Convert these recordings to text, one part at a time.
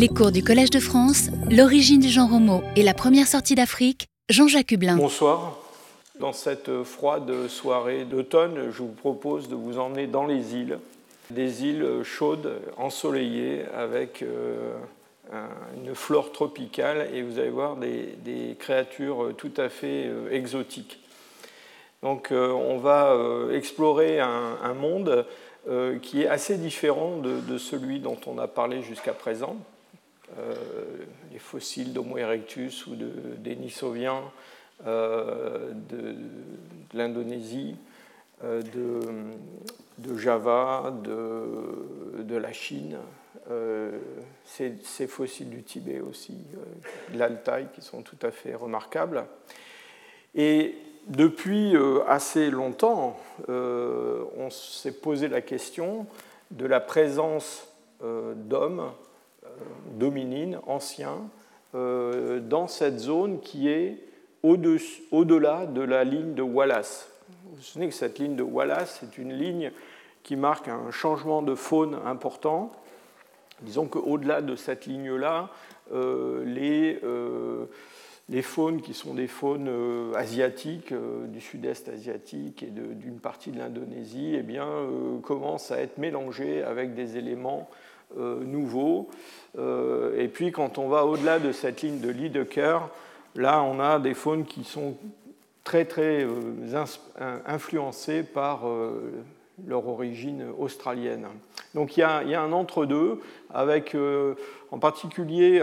Les cours du Collège de France, l'origine du genre Homo et la première sortie d'Afrique, Jean-Jacques Hublin. Bonsoir. Dans cette froide soirée d'automne, je vous propose de vous emmener dans les îles, des îles chaudes, ensoleillées, avec euh, une flore tropicale, et vous allez voir des, créatures tout à fait euh, exotiques. Donc euh, on va explorer un, monde qui est assez différent de celui dont on a parlé jusqu'à présent. Euh, les fossiles d'Homo erectus ou de Denisoviens euh, de, l'Indonésie, euh, de, Java, de, la Chine, ces, fossiles du Tibet aussi, de l'Altaï, qui sont tout à fait remarquables. Et depuis assez longtemps, on s'est posé la question de la présence d'hommes dominine, ancien, euh, dans cette zone qui est au-delà de la ligne de Wallace. Vous vous souvenez que cette ligne de Wallace est une ligne qui marque un changement de faune important. Disons qu'au-delà de cette ligne-là, euh, les, euh, les, faunes qui sont des faunes asiatiques, du sud-est asiatique et d'une partie de l'Indonésie, eh commencent à être mélangées avec des éléments nouveaux. Euh, et puis quand on va au-delà de cette ligne de Lidecker, là on a des faunes qui sont très très euh, influencées par leur origine australienne. Donc il y a, un entre-deux, avec en particulier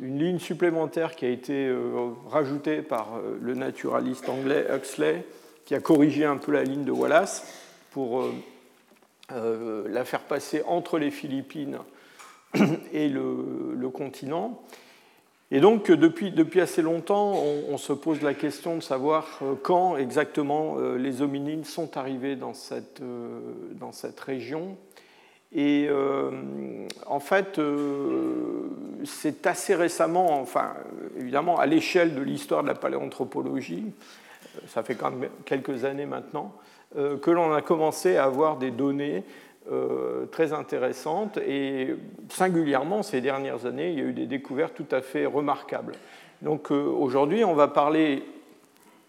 une ligne supplémentaire qui a été rajoutée par le naturaliste anglais Huxley, qui a corrigé un peu la ligne de Wallace pour euh, la faire passer entre les Philippines et le, continent. Et donc, depuis, depuis assez longtemps, on, se pose la question de savoir euh, quand exactement euh, les hominines sont arrivés dans cette, dans cette région. Et en fait, c'est assez récemment, enfin, évidemment, à l'échelle de l'histoire de la paléanthropologie, ça fait quand même quelques années maintenant, euh, que l'on a commencé à avoir des données euh, très intéressantes et singulièrement ces dernières années, il y a eu des découvertes tout à fait remarquables. Donc euh, aujourd'hui, on va parler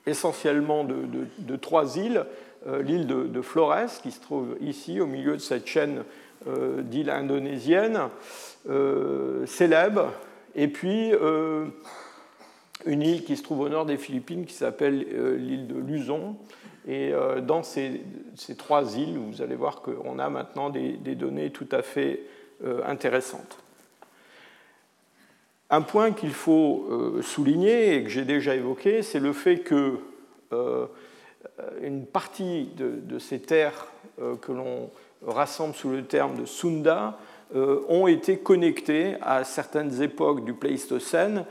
essentiellement de, trois îles. L'île de, Flores, qui se trouve ici au milieu de cette chaîne d'îles indonésiennes, célèbre, et puis une île qui se trouve au nord des Philippines qui s'appelle l'île de Luzon, et euh, dans ces, trois îles, vous allez voir qu'on a maintenant des, données tout à fait euh, intéressantes. Un point qu'il faut euh, souligner et que j'ai déjà évoqué, c'est le fait que une partie de, ces terres que l'on rassemble sous le terme de Sunda ont été connectées à certaines époques du Pléistocène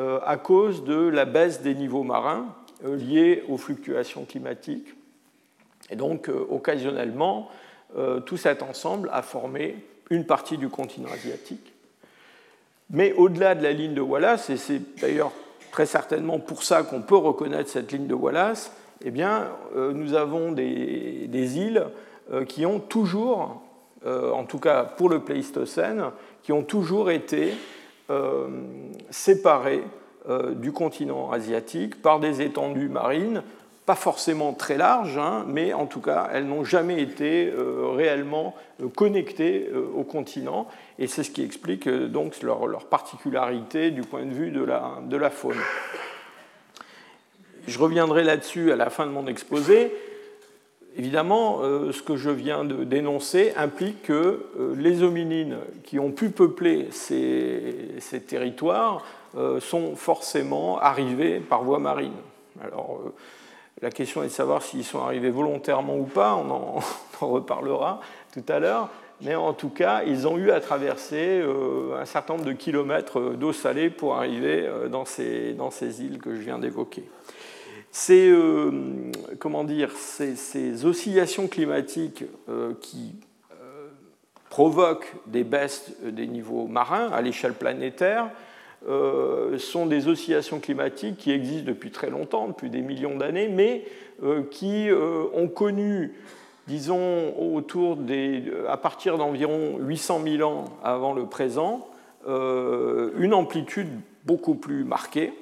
à cause de la baisse des niveaux marins liées aux fluctuations climatiques. Et donc, euh, occasionnellement, euh, tout cet ensemble a formé une partie du continent asiatique. Mais au-delà de la ligne de Wallace, et c'est d'ailleurs très certainement pour ça qu'on peut reconnaître cette ligne de Wallace, eh bien, nous avons des, îles qui ont toujours, en tout cas pour le Pléistocène, qui ont toujours été séparées euh, du continent asiatique par des étendues marines, pas forcément très larges, hein, mais en tout cas, elles n'ont jamais été euh, réellement euh, connectées au continent, et c'est ce qui explique donc leur, particularité du point de vue de la, de la faune. Je reviendrai là-dessus à la fin de mon exposé. Évidemment, ce que je viens de dénoncer implique que les hominines qui ont pu peupler ces, territoires euh, sont forcément arrivés par voie marine. Alors, euh, la question est de savoir s'ils sont arrivés volontairement ou pas, on en, reparlera tout à l'heure, mais en tout cas, ils ont eu à traverser euh, un certain nombre de kilomètres d'eau salée pour arriver dans ces îles que je viens d'évoquer. Dire, ces, oscillations climatiques qui provoquent des baisses des niveaux marins à l'échelle planétaire euh, sont des oscillations climatiques qui existent depuis très longtemps, depuis des millions d'années, mais euh, qui euh, ont connu disons autour des, à partir d'environ 800 000 ans avant le présent, une amplitude beaucoup plus marquée.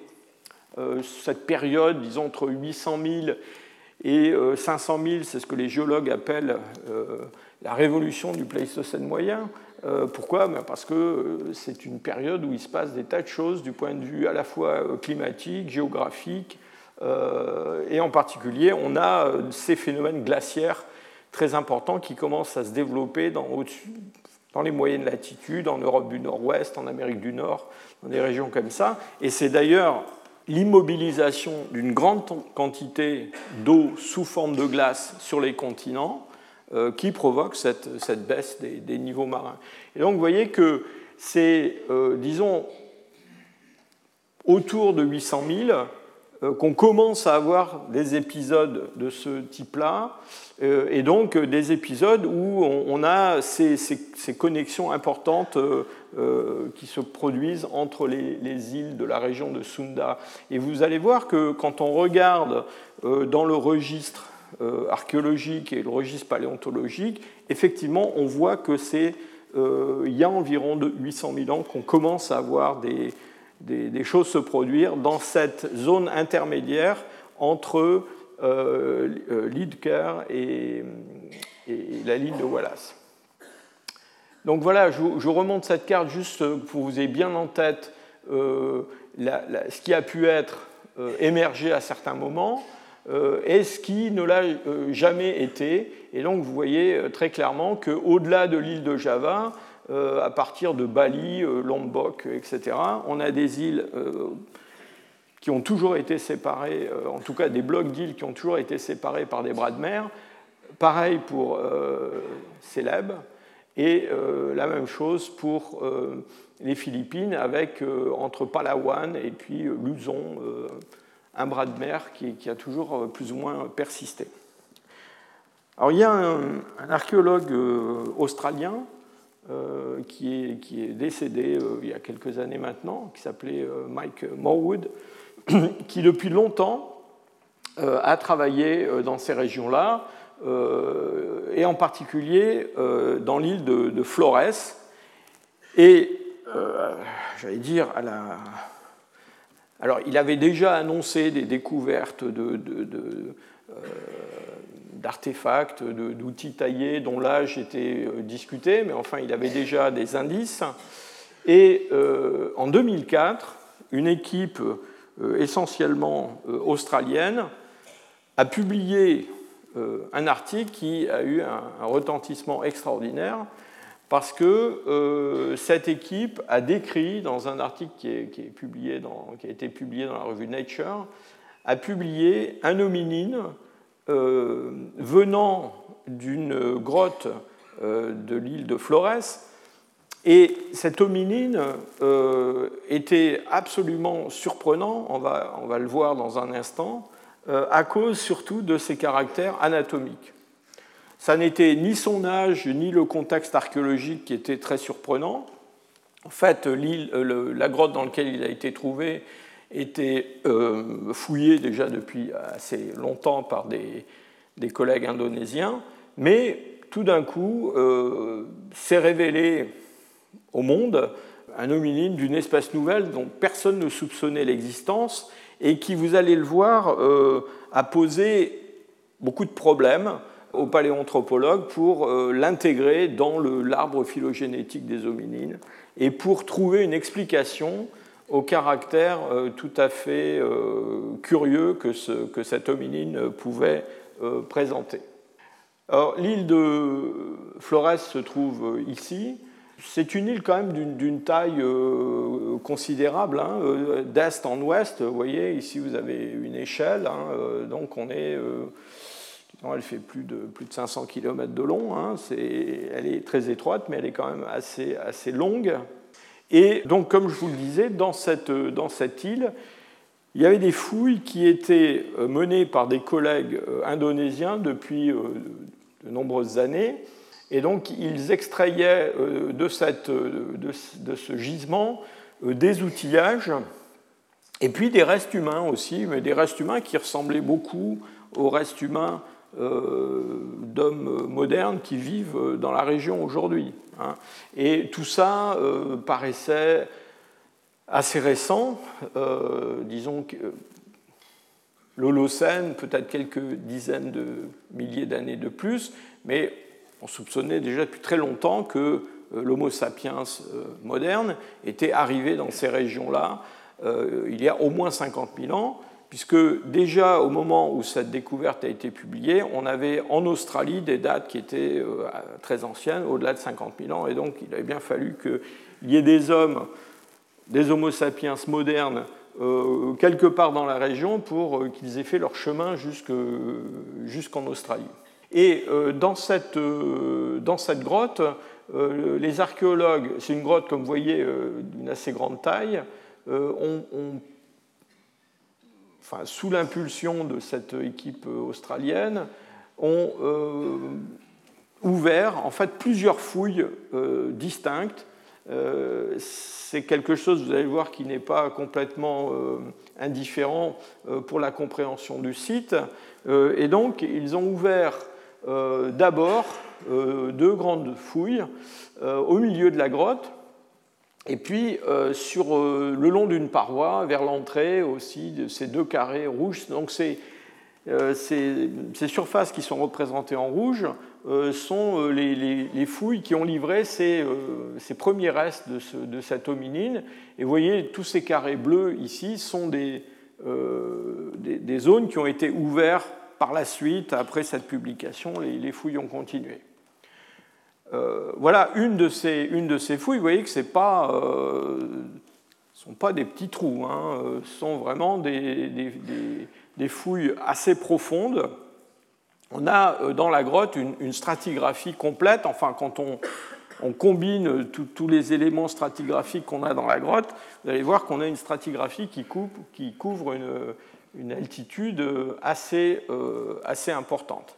Cette période, disons entre 800 000 et 500 000, c'est ce que les géologues appellent la révolution du Pléistocène moyen. Euh, pourquoi? Ben, Parce que euh, c'est une période où il se passe des tas de choses du point de vue à la fois euh, climatique, géographique, et en particulier, on a ces phénomènes glaciaires très importants qui commencent à se développer dans, dans les moyennes latitudes, en Europe du Nord-Ouest, en Amérique du Nord, dans des régions comme ça. Et c'est d'ailleurs l'immobilisation d'une grande quantité d'eau sous forme de glace sur les continents euh, qui provoque cette, baisse des, niveaux marins. Et donc vous voyez que c'est, euh, disons, autour de 800 000 euh, qu'on commence à avoir des épisodes de ce type-là, et donc des épisodes où on, a ces, connexions importantes qui se produisent entre les, les, îles de la région de Sunda. Et vous allez voir que quand on regarde dans le registre euh, archéologique et le registre paléontologique, effectivement, on voit que c'est euh, il y a environ de 800 000 ans qu'on commence à voir des, des, choses se produire dans cette zone intermédiaire entre euh, Lidker et, et, la ligne de Wallace. Donc voilà, je, remonte cette carte juste pour que vous ayez bien en tête ce qui a pu être émergé à certains moments. Euh, est ce qui ne l'a euh, jamais été. Et donc vous voyez euh, très clairement qu'au-delà de l'île de Java, à partir de Bali, Lombok, etc., on a des îles qui ont toujours été séparées, en tout cas des blocs d'îles qui ont toujours été séparés par des bras de mer. Pareil pour Célèbes, et la même chose pour les Philippines, avec entre Palawan et puis Luzon un bras de mer qui, a toujours euh, plus ou moins persisté. Alors il y a un, archéologue euh, australien euh, qui, est, qui, est, décédé il y a quelques années maintenant, qui s'appelait Mike Morwood, qui depuis longtemps a travaillé dans ces régions-là, et en particulier dans l'île de, de, Flores. Et j'allais dire alors, il avait déjà annoncé des découvertes euh, d'artefacts, d'outils taillés dont l'âge était euh, discuté, mais enfin, il avait déjà des indices. Et euh, en 2004, une équipe essentiellement australienne a publié un article qui a eu un retentissement extraordinaire parce que euh, cette équipe a décrit dans un article qui, a été publié dans la revue Nature, a publié un hominine euh, venant d'une grotte euh, de l'île de Flores. Et cet hominine était absolument surprenant, on va, le voir dans un instant, à cause surtout de ses caractères anatomiques. Ça n'était ni son âge, ni le contexte archéologique qui était très surprenant. En fait, euh, la grotte dans laquelle il a été trouvé était euh, fouillée déjà depuis assez longtemps par des, collègues indonésiens, mais tout d'un coup euh, s'est révélé au monde un hominine d'une espèce nouvelle dont personne ne soupçonnait l'existence et qui, vous allez le voir, a posé beaucoup de problèmes aux paléanthropologues pour euh, l'intégrer dans l'arbre phylogénétique des hominines et pour trouver une explication au caractère euh, tout à fait euh, curieux que cette hominine pouvait présenter. L'île de Flores se trouve ici. C'est une île quand même d'une taille considérable, hein, d'est en ouest. Vous voyez, ici vous avez une échelle, hein, donc on est elle fait plus de, plus de 500 km de long. Hein. elle est très étroite, mais elle est quand même assez, assez longue. Et donc, comme je vous le disais, dans cette, dans cette île, il y avait des fouilles qui étaient euh, menées par des collègues euh, indonésiens depuis euh, de nombreuses années. Et donc, ils extrayaient de, cette, de, de ce gisement des outillages et puis des restes humains aussi, mais des restes humains qui ressemblaient beaucoup aux restes humains d'hommes modernes qui vivent dans la région aujourd'hui. Hein. Et tout ça paraissait assez récent, disons que l'Holocène, peut-être quelques dizaines de milliers d'années de plus, mais on soupçonnait déjà depuis très longtemps que euh, l'Homo sapiens euh, moderne était arrivé dans ces régions-là euh, il y a au moins 50 000 ans, puisque déjà au moment où cette découverte a été publiée, on avait en Australie des dates qui étaient très anciennes, au-delà de 50 000 ans, et donc il avait bien fallu qu'il y ait des hommes, des Homo sapiens modernes, quelque part dans la région pour qu'ils aient fait leur chemin jusqu'en Australie. Et euh, dans cette, euh, dans cette grotte, euh, les archéologues, c'est une grotte, comme vous voyez, d'une assez grande taille, ont, enfin, sous l'impulsion de cette équipe australienne, ont ouvert en fait plusieurs fouilles distinctes. c'est quelque chose, vous allez voir, qui n'est pas complètement indifférent pour la compréhension du site. et donc, ils ont ouvert d'abord euh, deux grandes fouilles euh, au milieu de la grotte, et puis sur le long d'une paroi, vers l'entrée aussi, de ces deux carrés rouges. Donc ces, ces, surfaces qui sont représentées en rouge sont les, fouilles qui ont livré ces, ces premiers restes de, ce, de, cette hominine. Et vous voyez, tous ces carrés bleus ici sont des, des, des zones qui ont été ouvertes par la suite, après cette publication, les, fouilles ont continué. Euh, voilà une de, ces, une de, ces, fouilles. Vous voyez que ce ne euh, sont pas des petits trous, hein, euh, ce sont vraiment des, fouilles assez profondes. On a dans la grotte une, stratigraphie complète. Enfin, quand on, on combine tous les éléments stratigraphiques qu'on a dans la grotte, vous allez voir qu'on a une stratigraphie qui, coupe, qui couvre une, une altitude assez, euh, assez importante.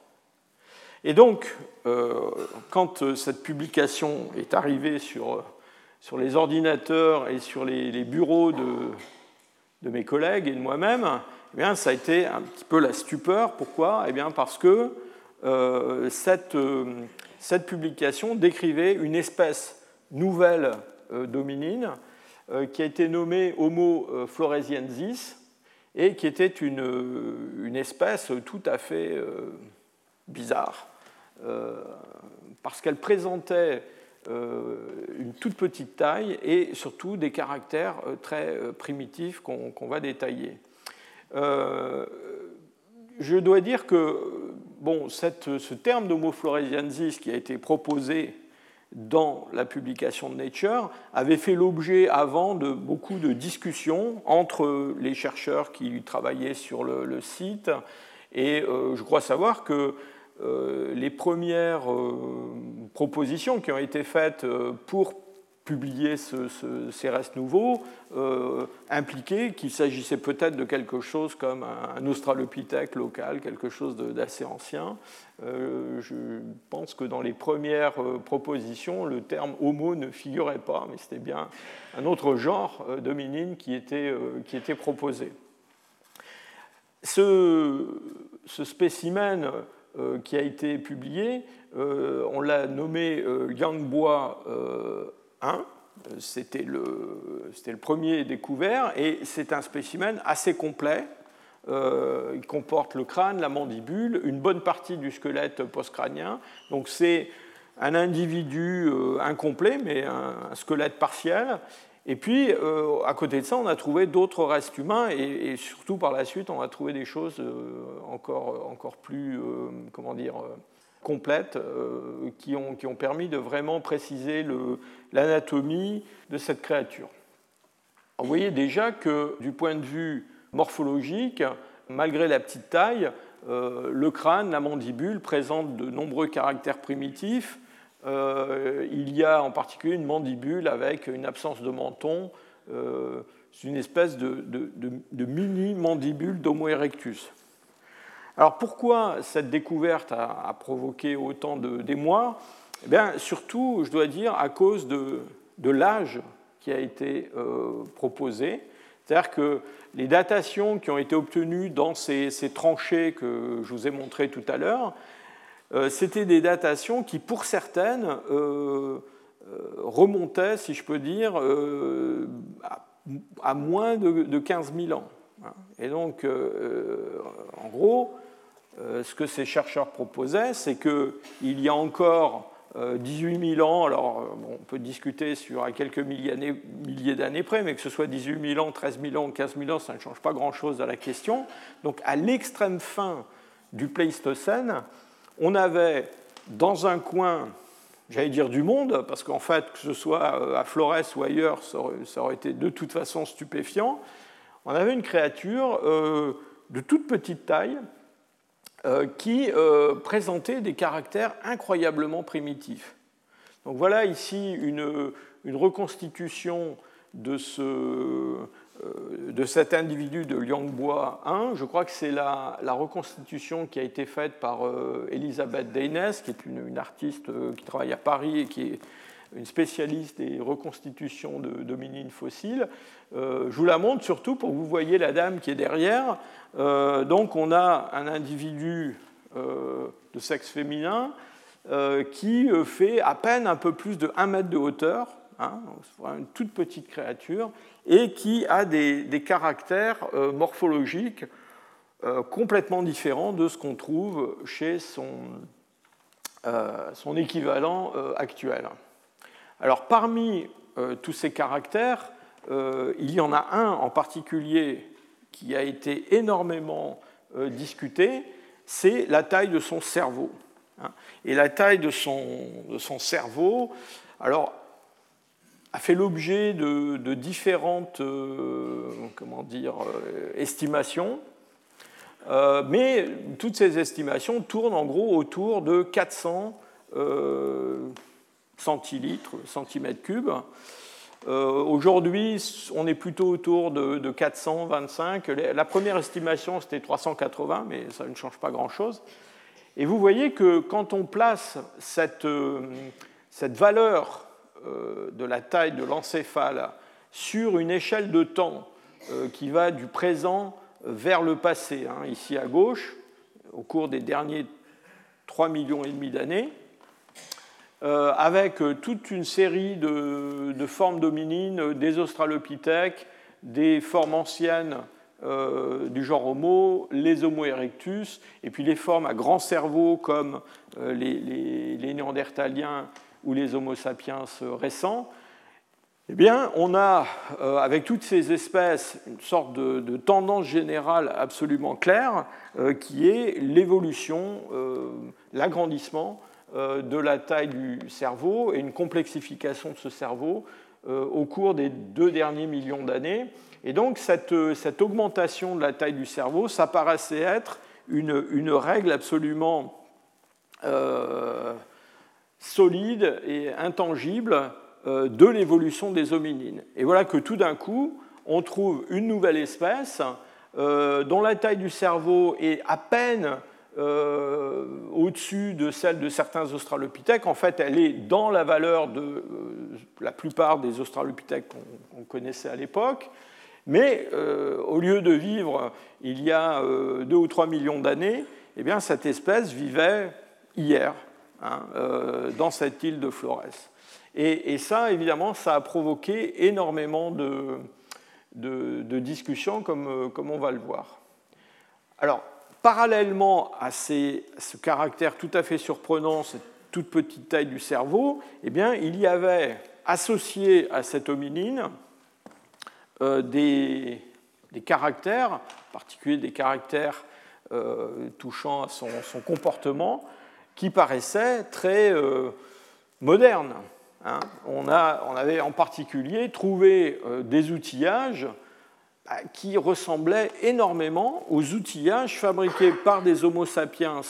Et donc, euh, quand cette publication est arrivée sur, sur les ordinateurs et sur les, bureaux de, de, mes collègues et de moi-même, eh ça a été un petit peu la stupeur. Pourquoi? Eh bien, Parce que euh, cette, cette, publication décrivait une espèce nouvelle dominine qui a été nommée Homo floresiensis, et qui était une, espèce tout à fait euh, bizarre, euh, parce qu'elle présentait euh, une toute petite taille et surtout des caractères très primitifs qu'on va détailler. je dois dire que bon, ce terme d'Homo floresiensis qui a été proposé dans la publication de Nature avait fait l'objet avant de beaucoup de discussions entre les chercheurs qui travaillaient sur le, site. Et euh, je crois savoir que euh, les premières euh, propositions qui ont été faites pour publier ces restes nouveaux euh, impliquait qu'il s'agissait peut-être de quelque chose comme un, australopithèque local, quelque chose d'assez ancien. Euh, je pense que dans les premières euh, propositions, le terme homo ne figurait pas, mais c'était bien un autre genre d'hominine qui, était, qui était proposé. Ce, ce spécimen qui a été publié, on l'a nommé Yangbois c'était le, premier découvert et c'est un spécimen assez complet. Euh, il comporte le crâne, la mandibule, une bonne partie du squelette postcrânien. Donc c'est un individu euh, incomplet, mais un, squelette partiel. Et puis, euh, à côté de ça, on a trouvé d'autres restes humains et, surtout par la suite, on a trouvé des choses encore, encore plus, comment dire, complètes euh, qui, ont, qui, permis de vraiment préciser l'anatomie de cette créature. vous voyez déjà que du point de vue morphologique, malgré la petite taille, euh, le crâne, la mandibule présentent de nombreux caractères primitifs. Euh, il y a en particulier une mandibule avec une absence de menton, c'est une espèce de mini-mandibule d'Homo erectus. Alors pourquoi cette découverte a, provoqué autant d'émoi? Eh bien, Surtout, je dois dire, à cause de, l'âge qui a été euh, proposé. C'est-à-dire que les datations qui ont été obtenues dans ces, tranchées que je vous ai montrées tout à l'heure, euh, c'était des datations qui, pour certaines, euh, euh, remontaient, si je peux dire, à, moins de, 15 000 ans. Et donc, en gros, ce que ces chercheurs proposaient, c'est qu'il y a encore 18 000 ans, alors on peut discuter sur à quelques milliers d'années près, mais que ce soit 18 000 ans, 13 000 ans, 15 000 ans, ça ne change pas grand-chose à la question. Donc à l'extrême fin du Pléistocène, on avait dans un coin, j'allais dire du monde, parce qu'en fait, que ce soit euh, à Flores ou ailleurs, ça aurait été de toute façon stupéfiant, on avait une créature euh, de toute petite taille euh, qui présentait des caractères incroyablement primitifs. Donc voilà ici une, une reconstitution de ce, euh, de cet individu de Liangbois 1. Je crois que c'est la, reconstitution qui a été faite par euh, Elisabeth Deynes, qui est une, artiste euh, qui travaille à Paris et qui est une spécialiste des reconstitutions de dominines fossiles. je vous la montre surtout pour que vous voyez la dame qui est derrière. donc on a un individu de sexe féminin qui fait à peine un peu plus de 1 mètre de hauteur, hein, une toute petite créature, et qui a des, caractères euh, morphologiques euh, complètement différents de ce qu'on trouve chez son, euh, son équivalent actuel. Alors parmi tous ces caractères, il y en a un en particulier qui a été énormément discuté, c'est la taille de son cerveau. Hein. Et la taille de son, cerveau, a fait l'objet de, différentes euh, comment dire, euh, estimations, euh, mais toutes ces estimations tournent en gros autour de 400 centilitres, centimètres cubes. Aujourd'hui, on est plutôt autour de, de 425. La première estimation, c'était 380, mais ça ne change pas grand-chose. Et vous voyez que quand on place cette, cette valeur euh, de la taille de l'encéphale sur une échelle de temps euh, qui va du présent vers le passé, hein, ici à gauche, au cours des derniers 3 millions et demi d'années, euh, avec toute une série de, formes dominines, des australopithèques, des formes anciennes du genre Homo, les Homo erectus, et puis les formes à grand cerveau comme les, néandertaliens ou les Homo sapiens récents, eh bien, on a, euh, avec toutes ces espèces, une sorte de, tendance générale absolument claire, euh, qui est l'évolution, euh, l'agrandissement de la taille du cerveau et une complexification de ce cerveau au cours des deux derniers millions d'années. Et donc, cette, cette, augmentation de la taille du cerveau, ça paraissait être une, une règle absolument solide et intangible euh, de l'évolution des hominines. Et voilà que tout d'un coup, on trouve une nouvelle espèce euh, dont la taille du cerveau est à peine euh, au-dessus de celle de certains australopithèques. En fait, elle est dans la valeur de la plupart des australopithèques qu'on connaissait à l'époque. Mais au lieu de vivre il y a deux ou trois millions d'années, eh cette espèce vivait hier, Hein, euh, dans cette île de Flores. Et, ça, évidemment, ça a provoqué énormément de, discussions, comme, euh, comme, on va le voir. Alors, parallèlement à, ce caractère tout à fait surprenant, cette toute petite taille du cerveau, eh bien, il y avait associé à cette hominine euh, des, caractères, en particulier des caractères touchant à son, comportement, qui paraissait très euh, moderne. Hein. On, avait en particulier trouvé euh, des outillages qui ressemblaient énormément aux outillages fabriqués par des Homo sapiens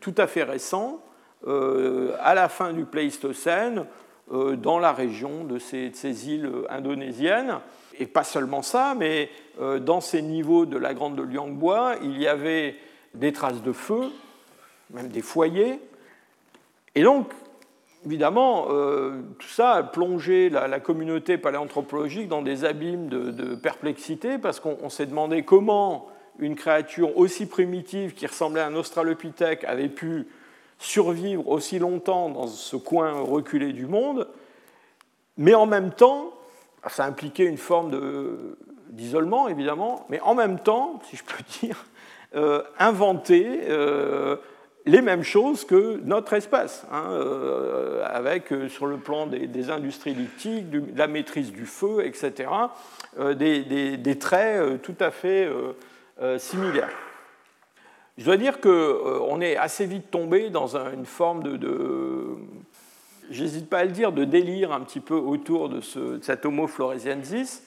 tout à fait récents euh, à la fin du Pléistocène dans la région de ces, îles indonésiennes. Et pas seulement ça, mais dans ces niveaux de la Grande de Liangbois, il y avait des traces de feu, même des foyers. Et donc, évidemment, tout ça a plongé la, communauté paléanthropologique dans des abîmes de, perplexité, parce qu'on s'est demandé comment une créature aussi primitive qui ressemblait à un australopithèque avait pu survivre aussi longtemps dans ce coin reculé du monde, mais en même temps, ça impliquait une forme d'isolement évidemment, mais en même temps, si je peux dire, euh, inventer euh, les mêmes choses que notre espèce, hein, euh, avec sur le plan des, industries lithiques, de la maîtrise du feu, etc., des, traits tout à fait similaires. Je dois dire qu'on est assez vite tombé dans une forme de j'hésite pas à le dire, de délire un petit peu autour de, ce, cet Homo floresiensis,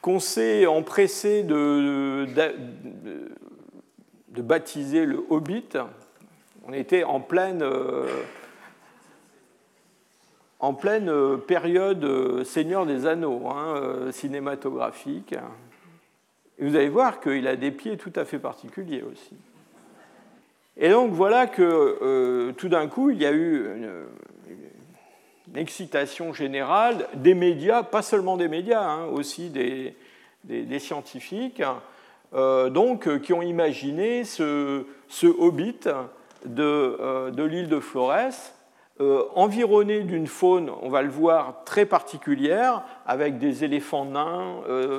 qu'on s'est empressé de, baptiser le Hobbit. On était en pleine, euh, en pleine période euh, Seigneur des Anneaux, hein, euh, cinématographique. Et vous allez voir qu'il a des pieds tout à fait particuliers aussi. Et donc voilà que tout d'un coup, il y a eu une, excitation générale des médias, pas seulement des médias, hein, aussi des, scientifiques, euh, donc, euh, qui ont imaginé ce, hobbit de, euh, de l'île de Flores, environné d'une faune, on va le voir, très particulière, avec des éléphants nains,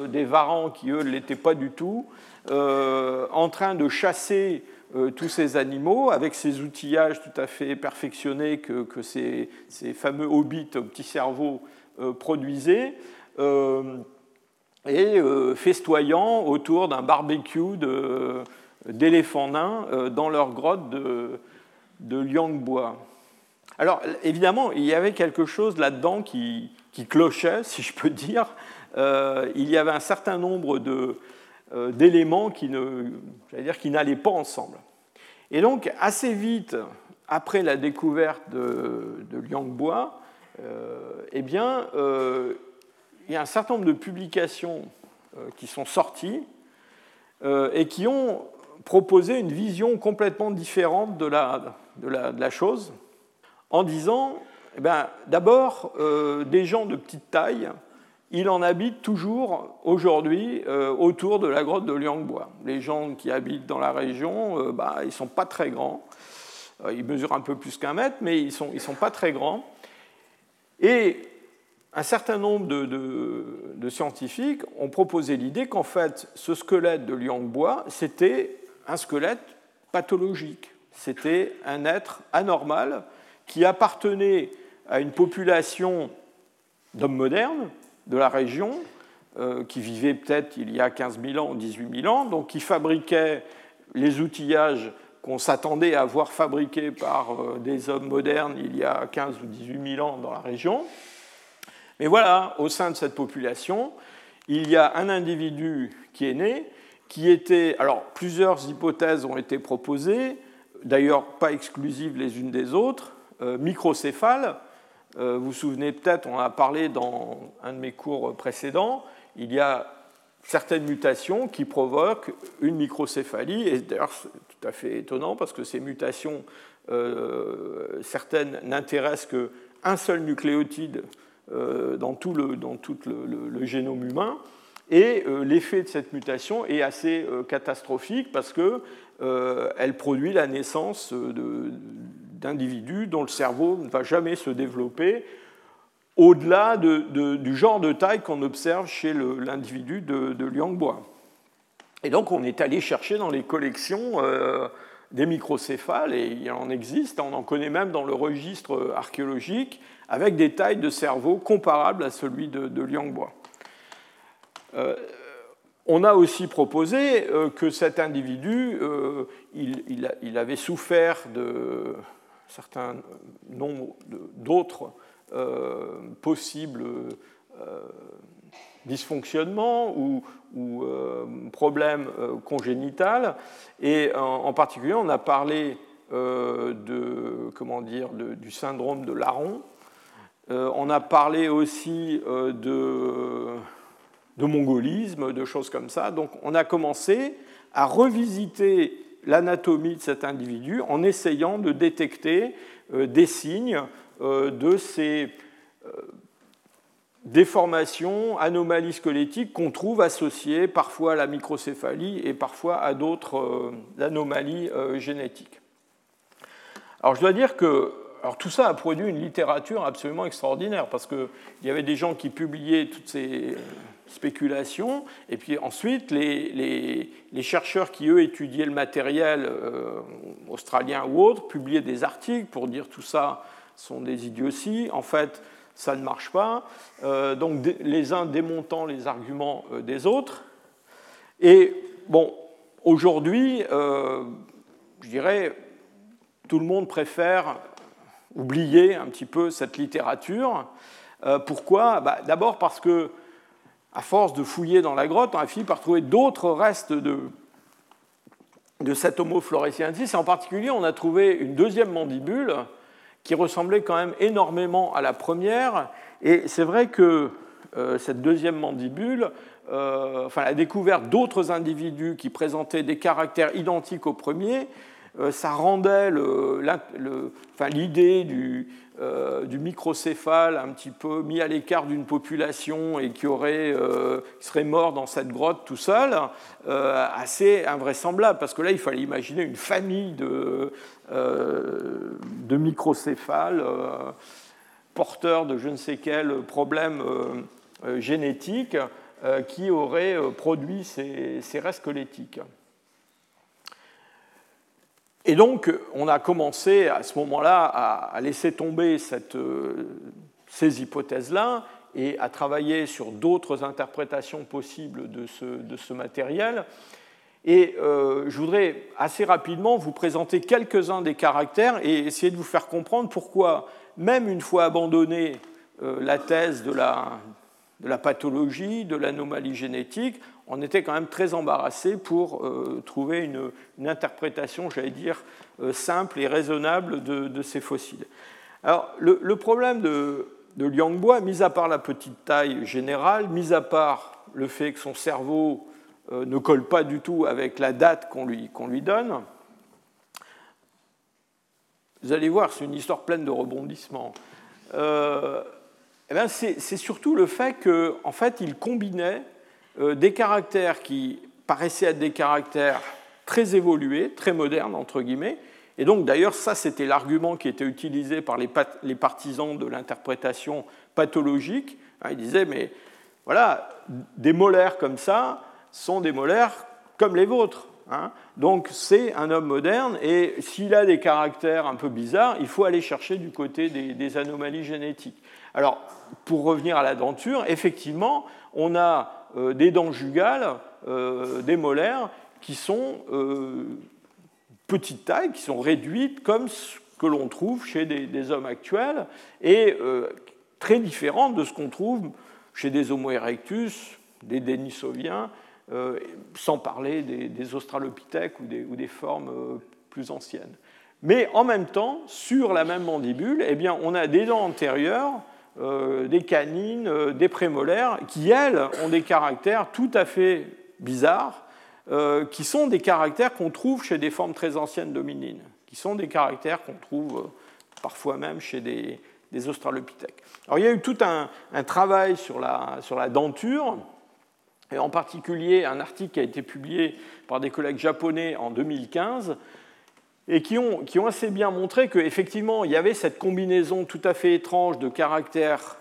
des varans qui, eux, ne l'étaient pas du tout, en train de chasser euh, tous ces animaux avec ces outillages tout à fait perfectionnés que, ces, fameux hobbits au petit cerveau euh, produisaient, euh, et festoyant autour d'un barbecue d'éléphants nains dans leur grotte de, de Liangbois. Alors évidemment, il y avait quelque chose là-dedans qui, clochait, si je peux dire. il y avait un certain nombre euh, d'éléments qui n'allaient pas ensemble. Et donc, assez vite, après la découverte de, de Liangbois, euh, eh bien, euh, il y a un certain nombre de publications qui sont sorties et qui ont proposé une vision complètement différente de la, de la, chose, en disant, eh d'abord, des gens de petite taille il en habite toujours aujourd'hui euh, autour de la grotte de Liangbois. Les gens qui habitent dans la région, euh, bah, ils ne sont pas très grands. Euh, ils mesurent un peu plus qu'un mètre, mais ils ne sont, ils sont pas très grands. Et un certain nombre de, scientifiques ont proposé l'idée qu'en fait, ce squelette de Liangbois, c'était un squelette pathologique. C'était un être anormal qui appartenait à une population d'hommes modernes, de la région, euh, qui vivait peut-être il y a 15 000 ans ou 18 000 ans, donc qui fabriquait les outillages qu'on s'attendait à voir fabriqués par euh, des hommes modernes il y a 15 ou 18 000 ans dans la région. Mais voilà, au sein de cette population, il y a un individu qui est né, qui était... Alors, plusieurs hypothèses ont été proposées, d'ailleurs pas exclusives les unes des autres, euh, microcéphale, euh, vous vous souvenez peut-être, on en a parlé dans un de mes cours précédents, il y a certaines mutations qui provoquent une microcéphalie, et d'ailleurs c'est tout à fait étonnant parce que ces mutations, euh, certaines n'intéressent qu'un seul nucléotide euh, dans tout, le, dans tout le, génome humain, et l'effet de cette mutation est assez catastrophique parce qu'elle produit la naissance de, d'individus dont le cerveau ne va jamais se développer au-delà du genre de taille qu'on observe chez l'individu de, de Liangbois. Et donc on est allé chercher dans les collections euh, des microcéphales, et il en existe, on en connaît même dans le registre archéologique, avec des tailles de cerveau comparables à celui de, de Liangbois. Euh, on a aussi proposé euh, que cet individu, il, avait souffert de, certain nombre d'autres euh, possibles euh, dysfonctionnements ou, euh, problèmes congénitaux. Et en, particulier, on a parlé de, comment dire, du syndrome de Laron. on a parlé aussi de, de mongolisme, de choses comme ça. Donc on a commencé à revisiter l'anatomie de cet individu en essayant de détecter euh, des signes de ces déformations, anomalies squelettiques qu'on trouve associées parfois à la microcéphalie et parfois à d'autres anomalies génétiques. Alors je dois dire que tout ça a produit une littérature absolument extraordinaire parce qu'il y avait des gens qui publiaient toutes ces spéculations et puis ensuite les, chercheurs qui eux étudiaient le matériel euh, australien ou autre publiaient des articles pour dire tout ça sont des idioties. En fait, ça ne marche pas. Euh, donc les uns démontant les arguments euh, des autres. Et bon, aujourd'hui, je dirais, tout le monde préfère oublier un petit peu cette littérature. Pourquoi? Bah, D'abord parce que, à force de fouiller dans la grotte, on a fini par trouver d'autres restes de, de cet Homo floresiensis. Et en particulier, on a trouvé une deuxième mandibule qui ressemblait quand même énormément à la première. Et c'est vrai que euh, cette deuxième mandibule, euh, enfin, la découverte d'autres individus qui présentaient des caractères identiques au premier, ça rendait l'idée du, euh, du, microcéphale un petit peu mis à l'écart d'une population et qui, aurait, euh, serait mort dans cette grotte tout seul, assez invraisemblable, parce que là, il fallait imaginer une famille de, microcéphales porteurs de je ne sais quel problème génétique qui auraient produit ces restes squelettiques. Et donc, on a commencé à ce moment-là à laisser tomber euh, ces hypothèses-là et à travailler sur d'autres interprétations possibles de ce, matériel. Et euh, je voudrais assez rapidement vous présenter quelques-uns des caractères et essayer de vous faire comprendre pourquoi, même une fois abandonnée euh, la thèse de la, de la pathologie, de l'anomalie génétique, on était quand même très embarrassé pour euh, trouver une, interprétation, j'allais dire, euh, simple et raisonnable de, ces fossiles. Alors, le, problème de, de Liangbois, mis à part la petite taille générale, mis à part le fait que son cerveau euh, ne colle pas du tout avec la date qu'on lui, qu'on lui donne, vous allez voir, c'est une histoire pleine de rebondissements. Eh c'est surtout le fait qu'en en fait, il combinait euh, des caractères qui paraissaient être des caractères très évolués, très modernes, entre guillemets. Et donc, d'ailleurs, ça, c'était l'argument qui était utilisé par les, partisans de l'interprétation pathologique. Hein, ils disaient, mais voilà, des molaires comme ça sont des molaires comme les vôtres. Hein. Donc, c'est un homme moderne, et s'il a des caractères un peu bizarres, il faut aller chercher du côté des anomalies génétiques. Alors, pour revenir à la denture, effectivement, on a euh, des dents jugales, euh, des molaires, qui sont euh, petite taille, qui sont réduites comme ce que l'on trouve chez des, hommes actuels, et très différentes de ce qu'on trouve chez des Homo erectus, des Denisoviens, sans parler des, Australopithèques ou des, formes plus anciennes. Mais en même temps, sur la même mandibule, eh bien, on a des dents antérieures euh, des canines, euh, des prémolaires, qui, elles, ont des caractères tout à fait bizarres, euh, qui sont des caractères qu'on trouve chez des formes très anciennes dominines, qui sont des caractères qu'on trouve parfois même chez des, australopithèques. Alors il y a eu tout un, travail sur la denture, et en particulier un article qui a été publié par des collègues japonais en 2015, et qui ont, qui ont assez bien montré qu'effectivement, il y avait cette combinaison tout à fait étrange de caractères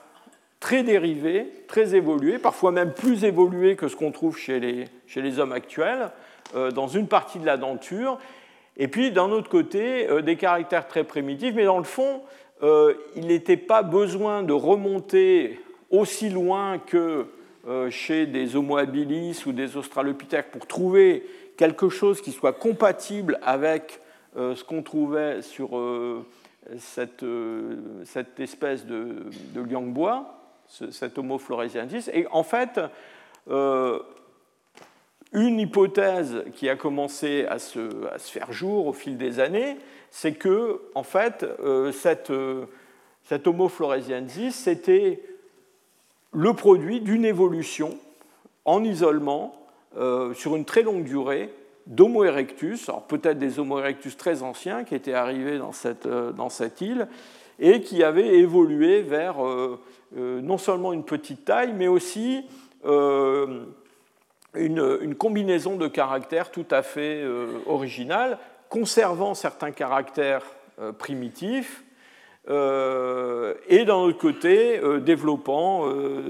très dérivés, très évolués, parfois même plus évolués que ce qu'on trouve chez les, chez les, hommes actuels, euh, dans une partie de la denture, et puis d'un autre côté, euh, des caractères très primitifs, mais dans le fond, euh, il n'était pas besoin de remonter aussi loin que chez des Homo habilis ou des Australopithèques pour trouver quelque chose qui soit compatible avec euh, ce qu'on trouvait sur euh, cette, euh, cette, espèce de, de liangbois, cet Homo floresiensis. Et en fait, une hypothèse qui a commencé à se, à se, faire jour au fil des années, c'est que, en fait, cette, cet Homo floresiensis, c'était le produit d'une évolution en isolement sur une très longue durée d'Homo erectus, alors peut-être des Homo erectus très anciens qui étaient arrivés dans cette, euh, île, et qui avait évolué vers non seulement une petite taille, mais aussi une, combinaison de caractères tout à fait originale, conservant certains caractères primitifs, et d'un autre côté développant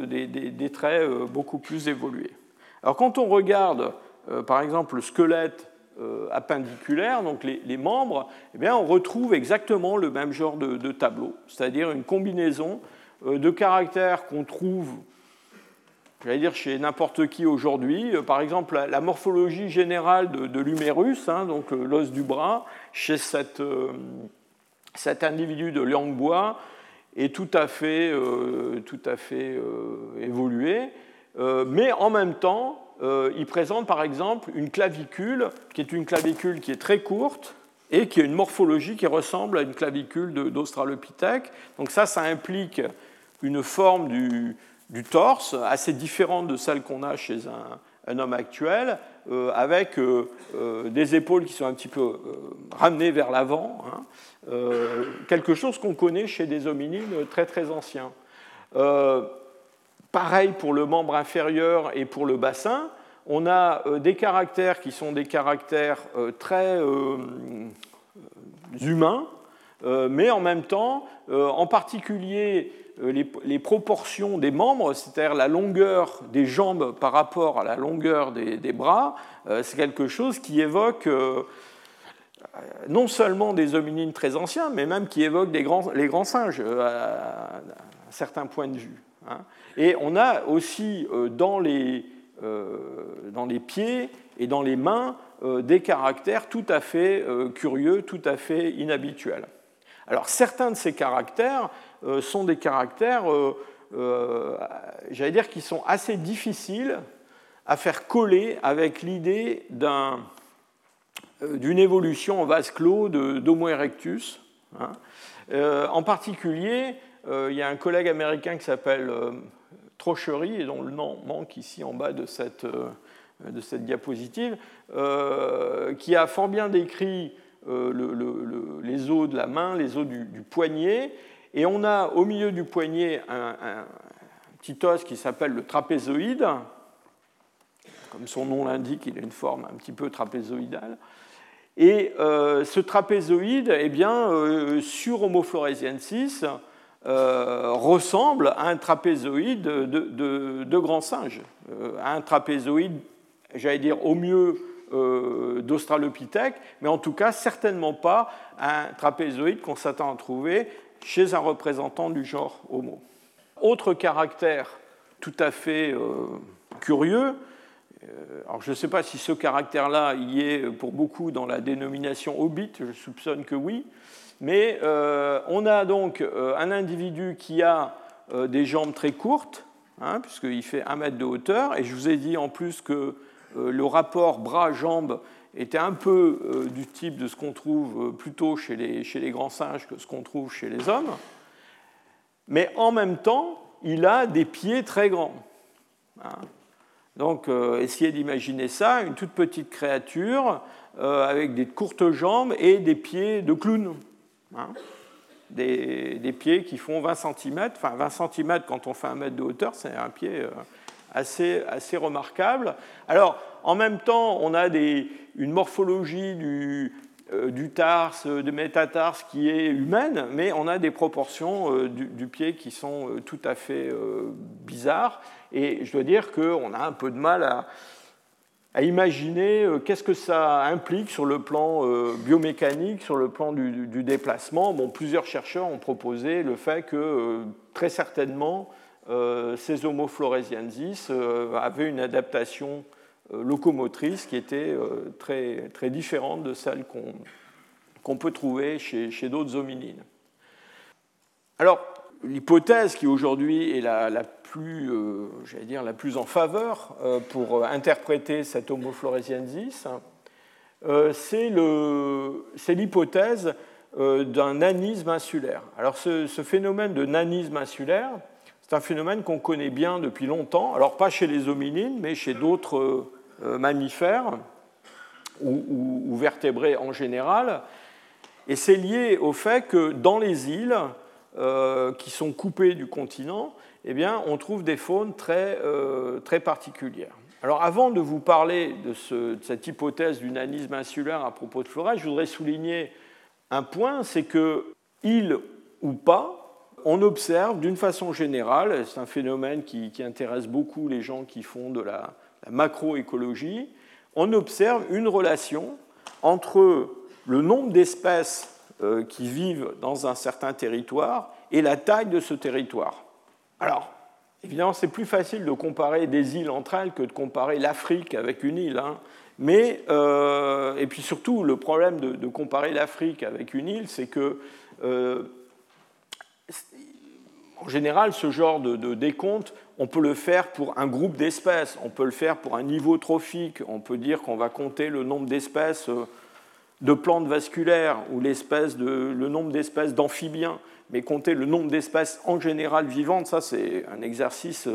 des, traits beaucoup plus évolués. Alors quand on regarde par exemple le squelette appendiculaire, donc les, membres, eh bien, on retrouve exactement le même genre de, tableau, c'est-à-dire une combinaison de caractères qu'on trouve j'allais dire chez n'importe qui aujourd'hui. Par exemple, la, morphologie générale de, l'humérus, hein, donc l'os du bras, chez cette, cet individu de Liangbois est tout à fait, euh, tout à fait euh, évolué, euh, mais en même temps, il présente par exemple une clavicule qui est une clavicule qui est très courte et qui a une morphologie qui ressemble à une clavicule d'Australopithèque. Donc ça, ça implique une forme du torse assez différente de celle qu'on a chez un, un homme actuel, euh, avec euh, euh, des épaules qui sont un petit peu ramenées vers l'avant, hein, quelque chose qu'on connaît chez des hominines très très anciens. pareil pour le membre inférieur et pour le bassin, on a des caractères qui sont des caractères très humains, mais en même temps, en particulier euh, les, proportions des membres, c'est-à-dire la longueur des jambes par rapport à la longueur des, bras, euh, c'est quelque chose qui évoque euh, non seulement des hominines très anciens, mais même qui évoque les grands singes à, un certain point de vue. Hein. Et on a aussi dans les pieds et dans les mains des caractères tout à fait curieux, tout à fait inhabituels. Alors certains de ces caractères euh, sont des caractères, euh, euh, j'allais dire, qui sont assez difficiles à faire coller avec l'idée d'une évolution en vase clos d'Homo erectus. Hein. en particulier, il y a un collègue américain qui s'appelle Trochery, et dont le nom manque ici en bas de de cette diapositive, qui a fort bien décrit les os de la main, les os du poignet, et on a au milieu du poignet un, petit os qui s'appelle le trapézoïde. Comme son nom l'indique, il a une forme un petit peu trapézoïdale. Et euh, ce trapézoïde, eh bien, euh, sur Homo floresiensis, euh, ressemble à un trapézoïde de, de grand singe, à un trapézoïde, j'allais dire au mieux d'Australopithèque, mais en tout cas certainement pas un trapézoïde qu'on s'attend à trouver chez un représentant du genre Homo. Autre caractère tout à fait euh, curieux, euh, alors je ne sais pas si ce caractère-là y est pour beaucoup dans la dénomination hobbit, je soupçonne que oui, mais euh, on a donc un individu qui a des jambes très courtes, hein, puisqu'il fait un mètre de hauteur, et je vous ai dit en plus que le rapport bras-jambes était un peu euh, du type de ce qu'on trouve euh, plutôt chez les, grands singes que ce qu'on trouve chez les hommes, mais en même temps, il a des pieds très grands. Hein. Donc, euh, essayez d'imaginer ça, une toute petite créature avec des courtes jambes et des pieds de clown. Hein. Des, des, pieds qui font 20 cm. Enfin, 20 cm quand on fait un mètre de hauteur, c'est un pied assez, assez remarquable. Alors, en même temps, on a une morphologie du, euh, du tarse, métatarse qui est humaine, mais on a des proportions euh, du, pied qui sont euh, tout à fait bizarres. Et je dois dire qu'on a un peu de mal à, à imaginer qu'est-ce que ça implique sur le plan biomécanique, sur le plan du, du, déplacement. Bon, plusieurs chercheurs ont proposé le fait que très certainement ces Homo floresiensis avaient une adaptation euh, locomotrice qui était euh, très, très différente de celle qu'on peut trouver chez, d'autres hominines. Alors, l'hypothèse qui aujourd'hui est la, plus, euh, dire, la plus en faveur pour interpréter cet Homo floresiensis, c'est l'hypothèse d'un nanisme insulaire. Alors, ce, phénomène de nanisme insulaire, c'est un phénomène qu'on connaît bien depuis longtemps, alors pas chez les hominines, mais chez d'autres euh, mammifères ou, vertébrés en général. Et c'est lié au fait que dans les îles, qui sont coupées du continent, eh bien, on trouve des faunes très, très particulières. Alors avant de vous parler de, cette hypothèse du nanisme insulaire à propos de Flora, je voudrais souligner un point, c'est que, île ou pas, on observe d'une façon générale, c'est un phénomène qui, intéresse beaucoup les gens qui font de la, macroécologie, on observe une relation entre le nombre d'espèces euh, qui vivent dans un certain territoire et la taille de ce territoire. Alors, évidemment, c'est plus facile de comparer des îles entre elles que de comparer l'Afrique avec une île. Hein. Mais, euh, et puis surtout, le problème de, comparer l'Afrique avec une île, c'est que, euh, en général, ce genre de, décompte, on peut le faire pour un groupe d'espèces, on peut le faire pour un niveau trophique, on peut dire qu'on va compter le nombre d'espèces euh, de plantes vasculaires ou le nombre d'espèces d'amphibiens, mais compter le nombre d'espèces en général vivantes, ça c'est un exercice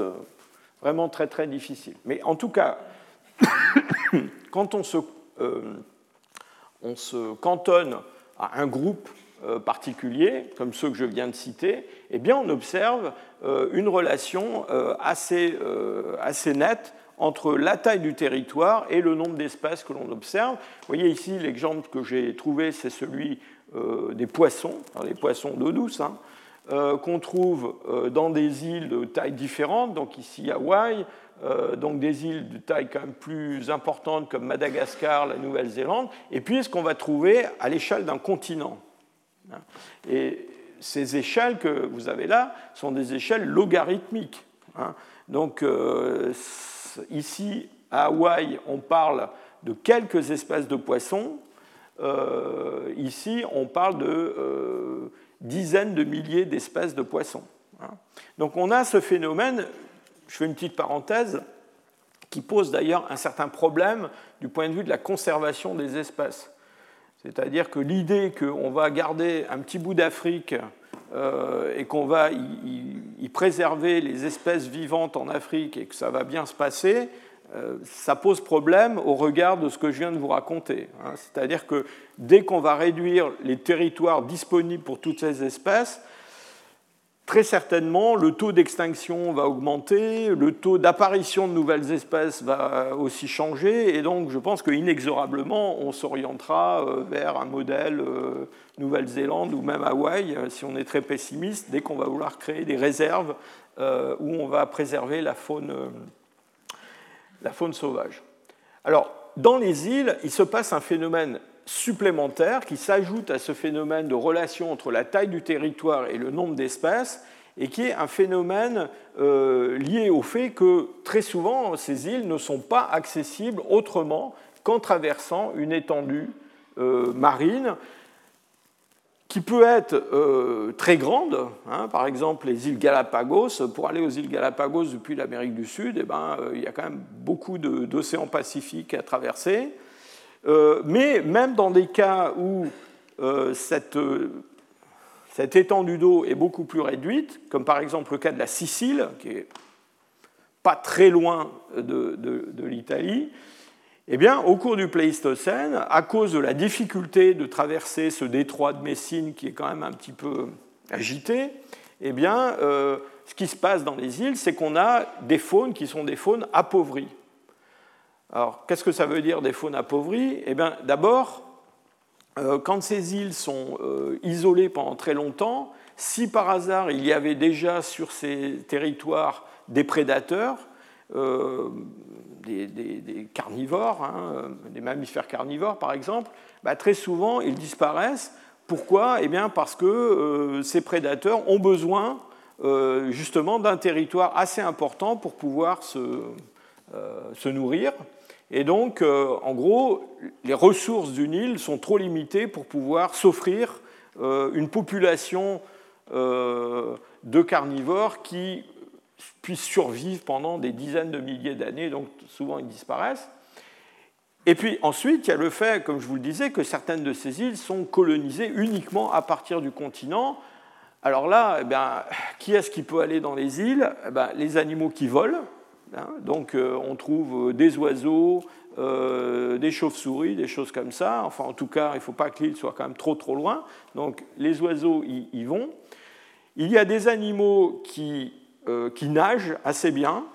vraiment très très difficile. Mais en tout cas, quand on se, euh, on se, cantonne à un groupe euh, particulier, comme ceux que je viens de citer, eh bien on observe euh, une relation assez, assez nette entre la taille du territoire et le nombre d'espèces que l'on observe. Vous voyez ici l'exemple que j'ai trouvé, c'est celui des poissons, les poissons d'eau douce, hein, qu'on trouve dans des îles de taille différente, donc ici Hawaï, euh, donc des îles de taille quand même plus importante comme Madagascar, la Nouvelle-Zélande, et puis ce qu'on va trouver à l'échelle d'un continent. Et ces échelles que vous avez là sont des échelles logarithmiques. Hein. Donc euh, ici, à Hawaï, on parle de quelques espèces de poissons. Euh, ici, on parle de dizaines de milliers d'espèces de poissons. Hein. Donc on a ce phénomène je fais une petite parenthèse qui pose d'ailleurs un certain problème du point de vue de la conservation des espèces. C'est-à-dire que l'idée qu'on va garder un petit bout d'Afrique euh, et qu'on va y, préserver les espèces vivantes en Afrique et que ça va bien se passer, euh, ça pose problème au regard de ce que je viens de vous raconter. Hein. C'est-à-dire que dès qu'on va réduire les territoires disponibles pour toutes ces espèces, Très certainement, le taux d'extinction va augmenter, le taux d'apparition de nouvelles espèces va aussi changer, et donc je pense qu'inexorablement, on s'orientera euh, vers un modèle euh, Nouvelle-Zélande ou même Hawaï, euh, si on est très pessimiste, dès qu'on va vouloir créer des réserves où on va préserver la faune, la faune sauvage. Alors, dans les îles, il se passe un phénomène supplémentaire qui s'ajoute à ce phénomène de relation entre la taille du territoire et le nombre d'espèces, et qui est un phénomène euh, lié au fait que très souvent ces îles ne sont pas accessibles autrement qu'en traversant une étendue euh, marine qui peut être euh, très grande. Hein. par exemple, les îles Galapagos, pour aller aux îles Galapagos depuis l'Amérique du Sud, eh ben, il y a quand même beaucoup d'océans Pacifiques à traverser. Euh, mais même dans des cas où euh, cette, cette étendue d'eau est beaucoup plus réduite, comme par exemple le cas de la Sicile, qui est pas très loin de, l'Italie, eh bien, au cours du Pléistocène, à cause de la difficulté de traverser ce détroit de Messine qui est quand même un petit peu agité, eh bien, euh, ce qui se passe dans les îles, c'est qu'on a des faunes qui sont des faunes appauvries. Alors, qu'est-ce que ça veut dire des faunes appauvries? Eh bien, d'abord, euh, quand ces îles sont euh, isolées pendant très longtemps, si par hasard il y avait déjà sur ces territoires des prédateurs, euh, des, carnivores, hein, des mammifères carnivores par exemple, bah, très souvent ils disparaissent. Pourquoi? Eh bien parce que ces prédateurs ont besoin justement d'un territoire assez important pour pouvoir se, se nourrir. Et donc, euh, en gros, les ressources d'une île sont trop limitées pour pouvoir s'offrir euh, une population euh, de carnivores qui puissent survivre pendant des dizaines de milliers d'années, donc souvent ils disparaissent. Et puis ensuite, il y a le fait, comme je vous le disais, que certaines de ces îles sont colonisées uniquement à partir du continent. Alors là, eh bien, qui est-ce qui peut aller dans les îles? Eh bien, Les animaux qui volent. Donc euh, on trouve euh, des oiseaux, euh, des chauves-souris, des choses comme ça. Enfin, en tout cas, il ne faut pas que l'île soit quand même trop trop loin. Donc les oiseaux y, vont. Il y a des animaux qui, qui nagent assez bien.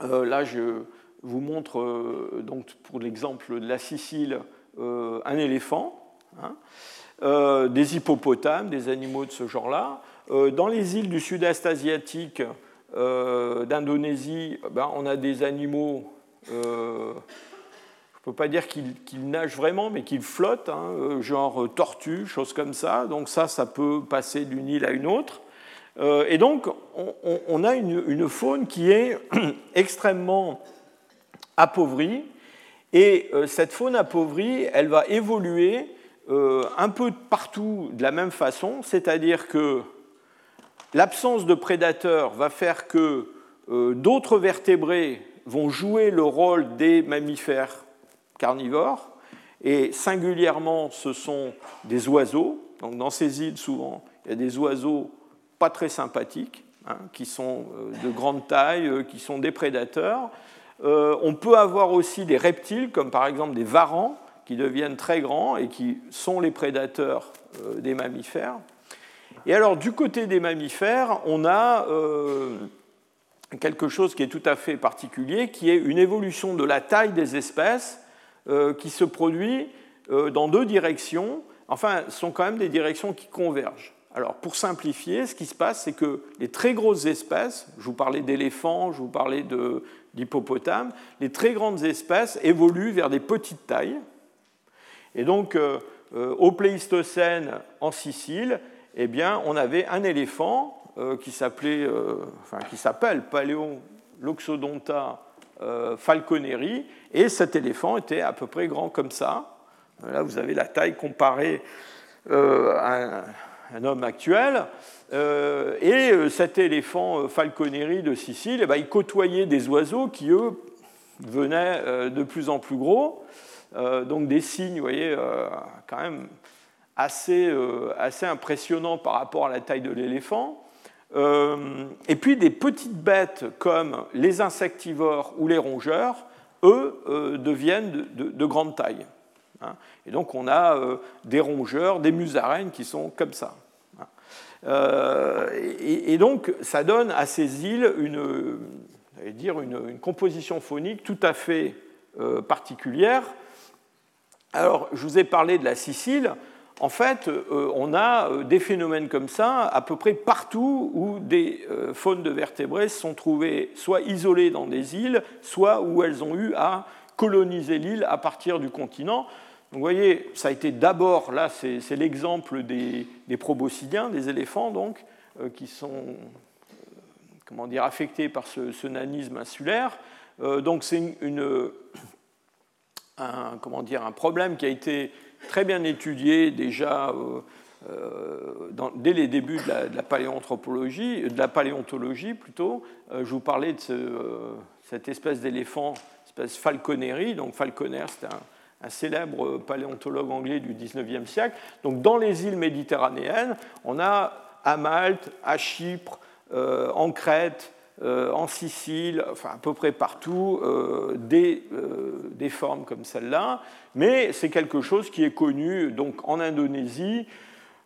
là, je vous montre donc pour l'exemple de la Sicile un éléphant. Hein, des hippopotames, des animaux de ce genre-là. dans les îles du sud-est asiatique, d'Indonésie, ben, on a des animaux ne peux pas dire qu'il nage vraiment, mais qu'il flotte, hein, euh, genre euh, tortue, choses comme ça. Donc ça, ça peut passer d'une île à une autre. Euh, et donc, on, a une, faune qui est extrêmement appauvrie. Et cette faune appauvrie, elle va évoluer un peu partout de la même façon, c'est-à-dire que l'absence de prédateurs va faire que d'autres vertébrés vont jouer le rôle des mammifères carnivores, et singulièrement ce sont des oiseaux. Dans ces îles, souvent, il y a des oiseaux pas très sympathiques, hein, qui sont euh, de grande taille, euh, qui sont des prédateurs. Euh, on peut avoir aussi des reptiles, comme par exemple des varans, qui deviennent très grands et qui sont les prédateurs des mammifères. Et alors, du côté des mammifères, on a quelque chose qui est tout à fait particulier, qui est une évolution de la taille des espèces euh, qui se produit euh, dans deux directions, enfin, ce sont quand même des directions qui convergent. Alors, pour simplifier, ce qui se passe, c'est que les très grosses espèces, je vous parlais d'éléphants, je vous parlais d'hippopotames, les très grandes espèces évoluent vers des petites tailles. Et donc, euh, au Pléistocène, en Sicile, eh bien, on avait un éléphant qui s'appelait, enfin, qui s'appelle Paléoloxodonta falconeri, et cet éléphant était à peu près grand comme ça. Là, vous avez la taille comparée euh, à un, homme actuel. Euh, et euh, cet éléphant falconeri de Sicile, eh ben, il côtoyait des oiseaux qui, eux, venaient de plus en plus gros. donc des signes, vous voyez, quand même assez, assez impressionnants par rapport à la taille de l'éléphant. et puis des petites bêtes comme les insectivores ou les rongeurs eux, euh, deviennent de, grande taille. Hein. Et donc on a euh, des rongeurs, des musaraignes qui sont comme ça. Hein. Euh, et, donc ça donne à ces îles une, dire une, composition phonique tout à fait particulière. Alors je vous ai parlé de la Sicile en fait, euh, on a euh, des phénomènes comme ça à peu près partout où des euh, faunes de vertébrés sont trouvées soit isolées dans des îles, soit où elles ont eu à coloniser l'île à partir du continent. Vous voyez, ça a été d'abord, là c'est l'exemple des, proboscidiens, des éléphants, donc, qui sont comment dire, affectés par ce, nanisme insulaire. donc c'est un, comment dire, un problème qui a été très bien étudié déjà euh, euh, dès les débuts de la, paléanthropologie, de la paléontologie plutôt. Euh, je vous parlais de cette espèce d'éléphant, espèce falconerie. Donc Falconer, c'était un, célèbre paléontologue anglais du 19e siècle. Donc dans les îles méditerranéennes, on a à Malte, à Chypre, en Crète, euh, en Sicile, enfin à peu près partout, euh, des, euh, des, formes comme celle-là, mais c'est quelque chose qui est connu donc en Indonésie,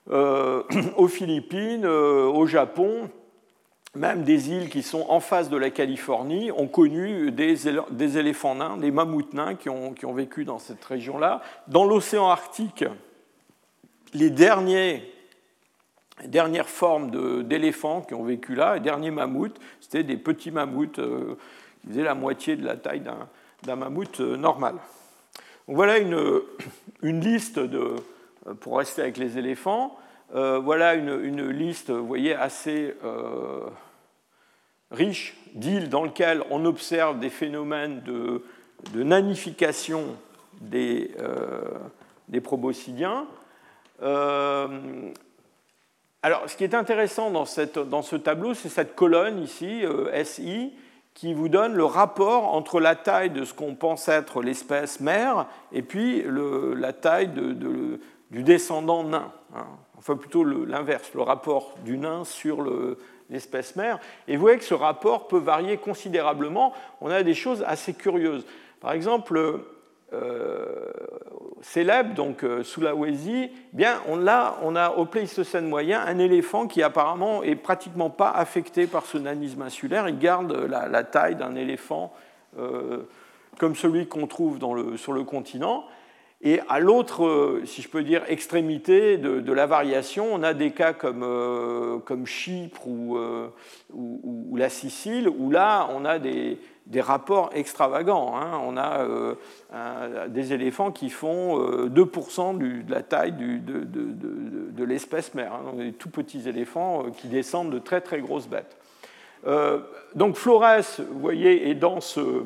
aux Philippines, au Japon, même des îles qui sont en face de la Californie ont connu des, des éléphants nains, des mammouths nains qui ont, qui ont vécu dans cette région-là. Dans l'océan Arctique, les derniers dernières formes d'éléphants qui ont vécu là, les derniers mammouths, c'était des petits mammouths euh, qui faisaient la moitié de la taille d'un mammouth euh, normal. Donc voilà une, une, liste, de, euh, pour rester avec les éléphants, voilà une, liste, vous voyez, assez riche d'îles dans lesquelles on observe des phénomènes de, de nanification des, des proboscidiens. Alors, ce qui est intéressant dans, ce tableau, c'est cette colonne ici, euh, SI, qui vous donne le rapport entre la taille de ce qu'on pense être l'espèce mère et puis la taille du descendant nain. Hein. Enfin, plutôt l'inverse, le rapport du nain sur l'espèce mère. Et vous voyez que ce rapport peut varier considérablement. On a des choses assez curieuses. Par exemple, célèbre, donc Sulawesi, eh bien on a, on a au Pléistocène moyen un éléphant qui apparemment est pratiquement pas affecté par ce nanisme insulaire. Il garde la, taille d'un éléphant comme celui qu'on trouve sur le continent. Et à l'autre, euh, si je peux dire, extrémité de, la variation, on a des cas comme, euh, comme Chypre euh, ou, ou, la Sicile, où là, on a des, des rapports extravagants. Hein. On a des éléphants qui font 2% de la taille de, l'espèce mère. Hein. des tout petits éléphants qui descendent de très très grosses bêtes. donc Flores, vous voyez, est dans ce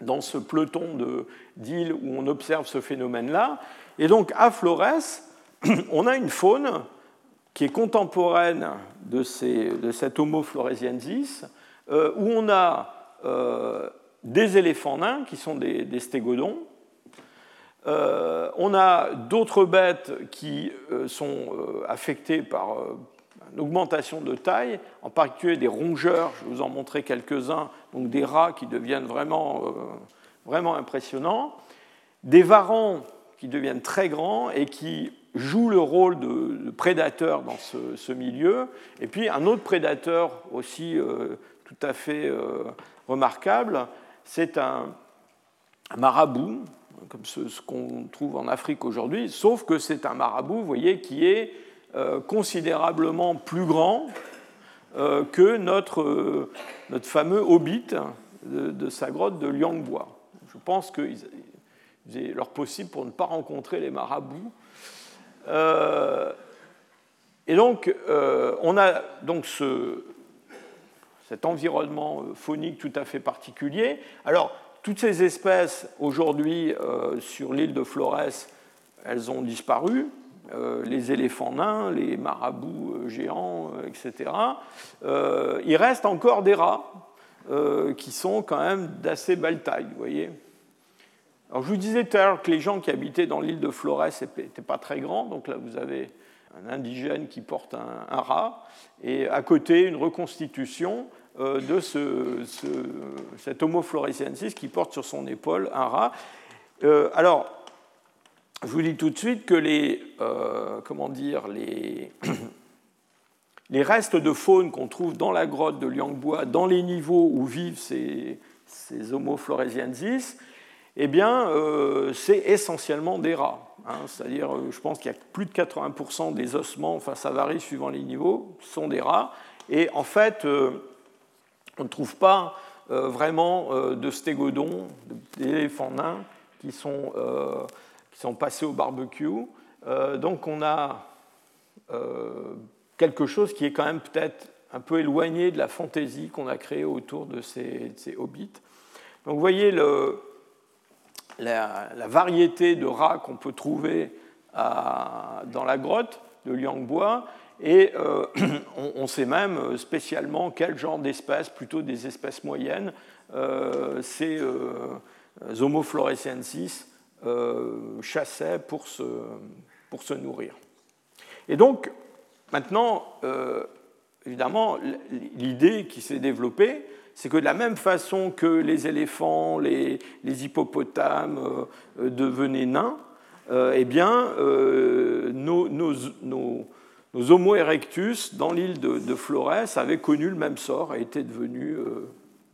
dans ce peloton d'îles où on observe ce phénomène-là. Et donc à Flores, on a une faune qui est contemporaine de, ces, de cet Homo floresiensis, euh, où on a euh, des éléphants nains qui sont des, stégodons. Euh, on a d'autres bêtes qui sont affectées par une augmentation de taille, en particulier des rongeurs, je vais vous en montrer quelques-uns, donc des rats qui deviennent vraiment, euh, vraiment impressionnants, des varans qui deviennent très grands et qui jouent le rôle de, prédateur dans ce, milieu, et puis un autre prédateur aussi euh, tout à fait euh, remarquable, c'est un, marabout, comme ce, qu'on trouve en Afrique aujourd'hui, sauf que c'est un marabout, vous voyez, qui est euh, considérablement plus grand euh, que notre, euh, notre fameux hobbit de, sa grotte de Liangbois. Je pense qu'il est leur possible pour ne pas rencontrer les marabouts. et donc, on a donc ce, cet environnement phonique tout à fait particulier. Alors, toutes ces espèces, aujourd'hui, sur l'île de Flores, elles ont disparu. Euh, les éléphants nains, les marabouts euh, géants, euh, etc. il reste encore des rats qui sont quand même d'assez belle taille, vous voyez. Alors, je vous disais tout à l'heure que les gens qui habitaient dans l'île de Flores n'étaient pas très grands, donc là vous avez un indigène qui porte un, rat, et à côté une reconstitution de ce, cet Homo floresiensis qui porte sur son épaule un rat. alors, je vous dis tout de suite que les, euh, comment dire, les, les restes de faune qu'on trouve dans la grotte de Liangbois, dans les niveaux où vivent ces, ces Homo floresiensis, eh bien, euh, c'est essentiellement des rats. Hein. C'est-à-dire, euh, je pense qu'il y a plus de 80% des ossements, enfin ça varie suivant les niveaux, sont des rats. Et en fait, on ne trouve pas vraiment de stégodons, d'éléphants nains qui sont sont passés au barbecue. Euh, donc on a euh, quelque chose qui est quand même peut-être un peu éloigné de la fantaisie qu'on a créée autour de ces, hobbits. Donc vous voyez la, variété de rats qu'on peut trouver dans la grotte de Liangbois, et euh, on, sait même spécialement quel genre d'espèces, plutôt des espèces moyennes, ces Homo floresiensis euh, chassaient pour se, pour se nourrir. Et donc, maintenant, euh, évidemment, l'idée qui s'est développée, c'est que de la même façon que les éléphants, les, hippopotames euh, devenaient nains, eh bien, nos, nos, Homo erectus, dans l'île de, de, Flores, avaient connu le même sort et étaient devenus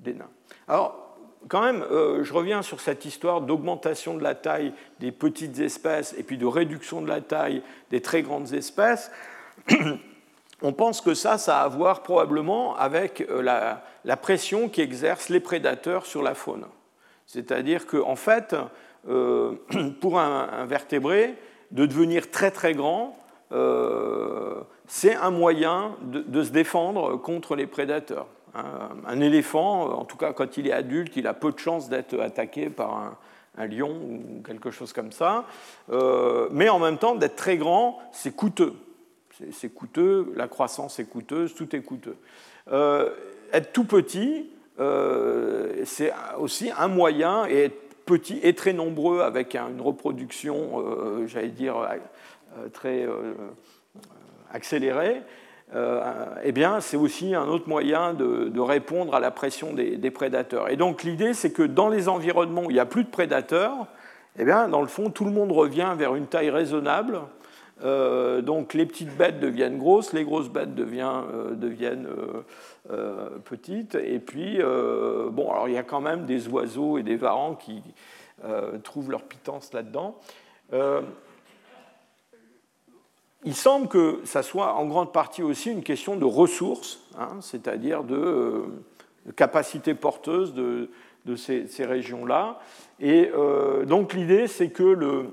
des nains. Alors, quand même, euh, je reviens sur cette histoire d'augmentation de la taille des petites espèces et puis de réduction de la taille des très grandes espèces. On pense que ça, ça a à voir probablement avec euh, la, pression qu'exercent les prédateurs sur la faune. C'est-à-dire qu'en fait, euh, pour un, vertébré, de devenir très très grand, c'est un moyen de, se défendre contre les prédateurs un, éléphant, en tout cas quand il est adulte, il a peu de chances d'être attaqué par un, lion ou quelque chose comme ça. Euh, mais en même temps, d'être très grand, c'est coûteux. C'est coûteux, la croissance est coûteuse, tout est coûteux. Euh, être tout petit, euh, c'est aussi un moyen, et être petit et très nombreux avec une reproduction, j'allais dire, très accélérée, euh, eh bien, c'est aussi un autre moyen de, répondre à la pression des, prédateurs. Et donc, l'idée, c'est que dans les environnements où il n'y a plus de prédateurs, eh bien, dans le fond, tout le monde revient vers une taille raisonnable. donc les petites bêtes deviennent grosses, les grosses bêtes deviennent, deviennent petites. Et puis, bon, alors il y a quand même des oiseaux et des varans qui trouvent leur pitance là-dedans il semble que ça soit en grande partie aussi une question de ressources, hein, c'est-à-dire de, euh, capacité porteuse de, ces, régions-là. Et euh, donc l'idée, c'est que le,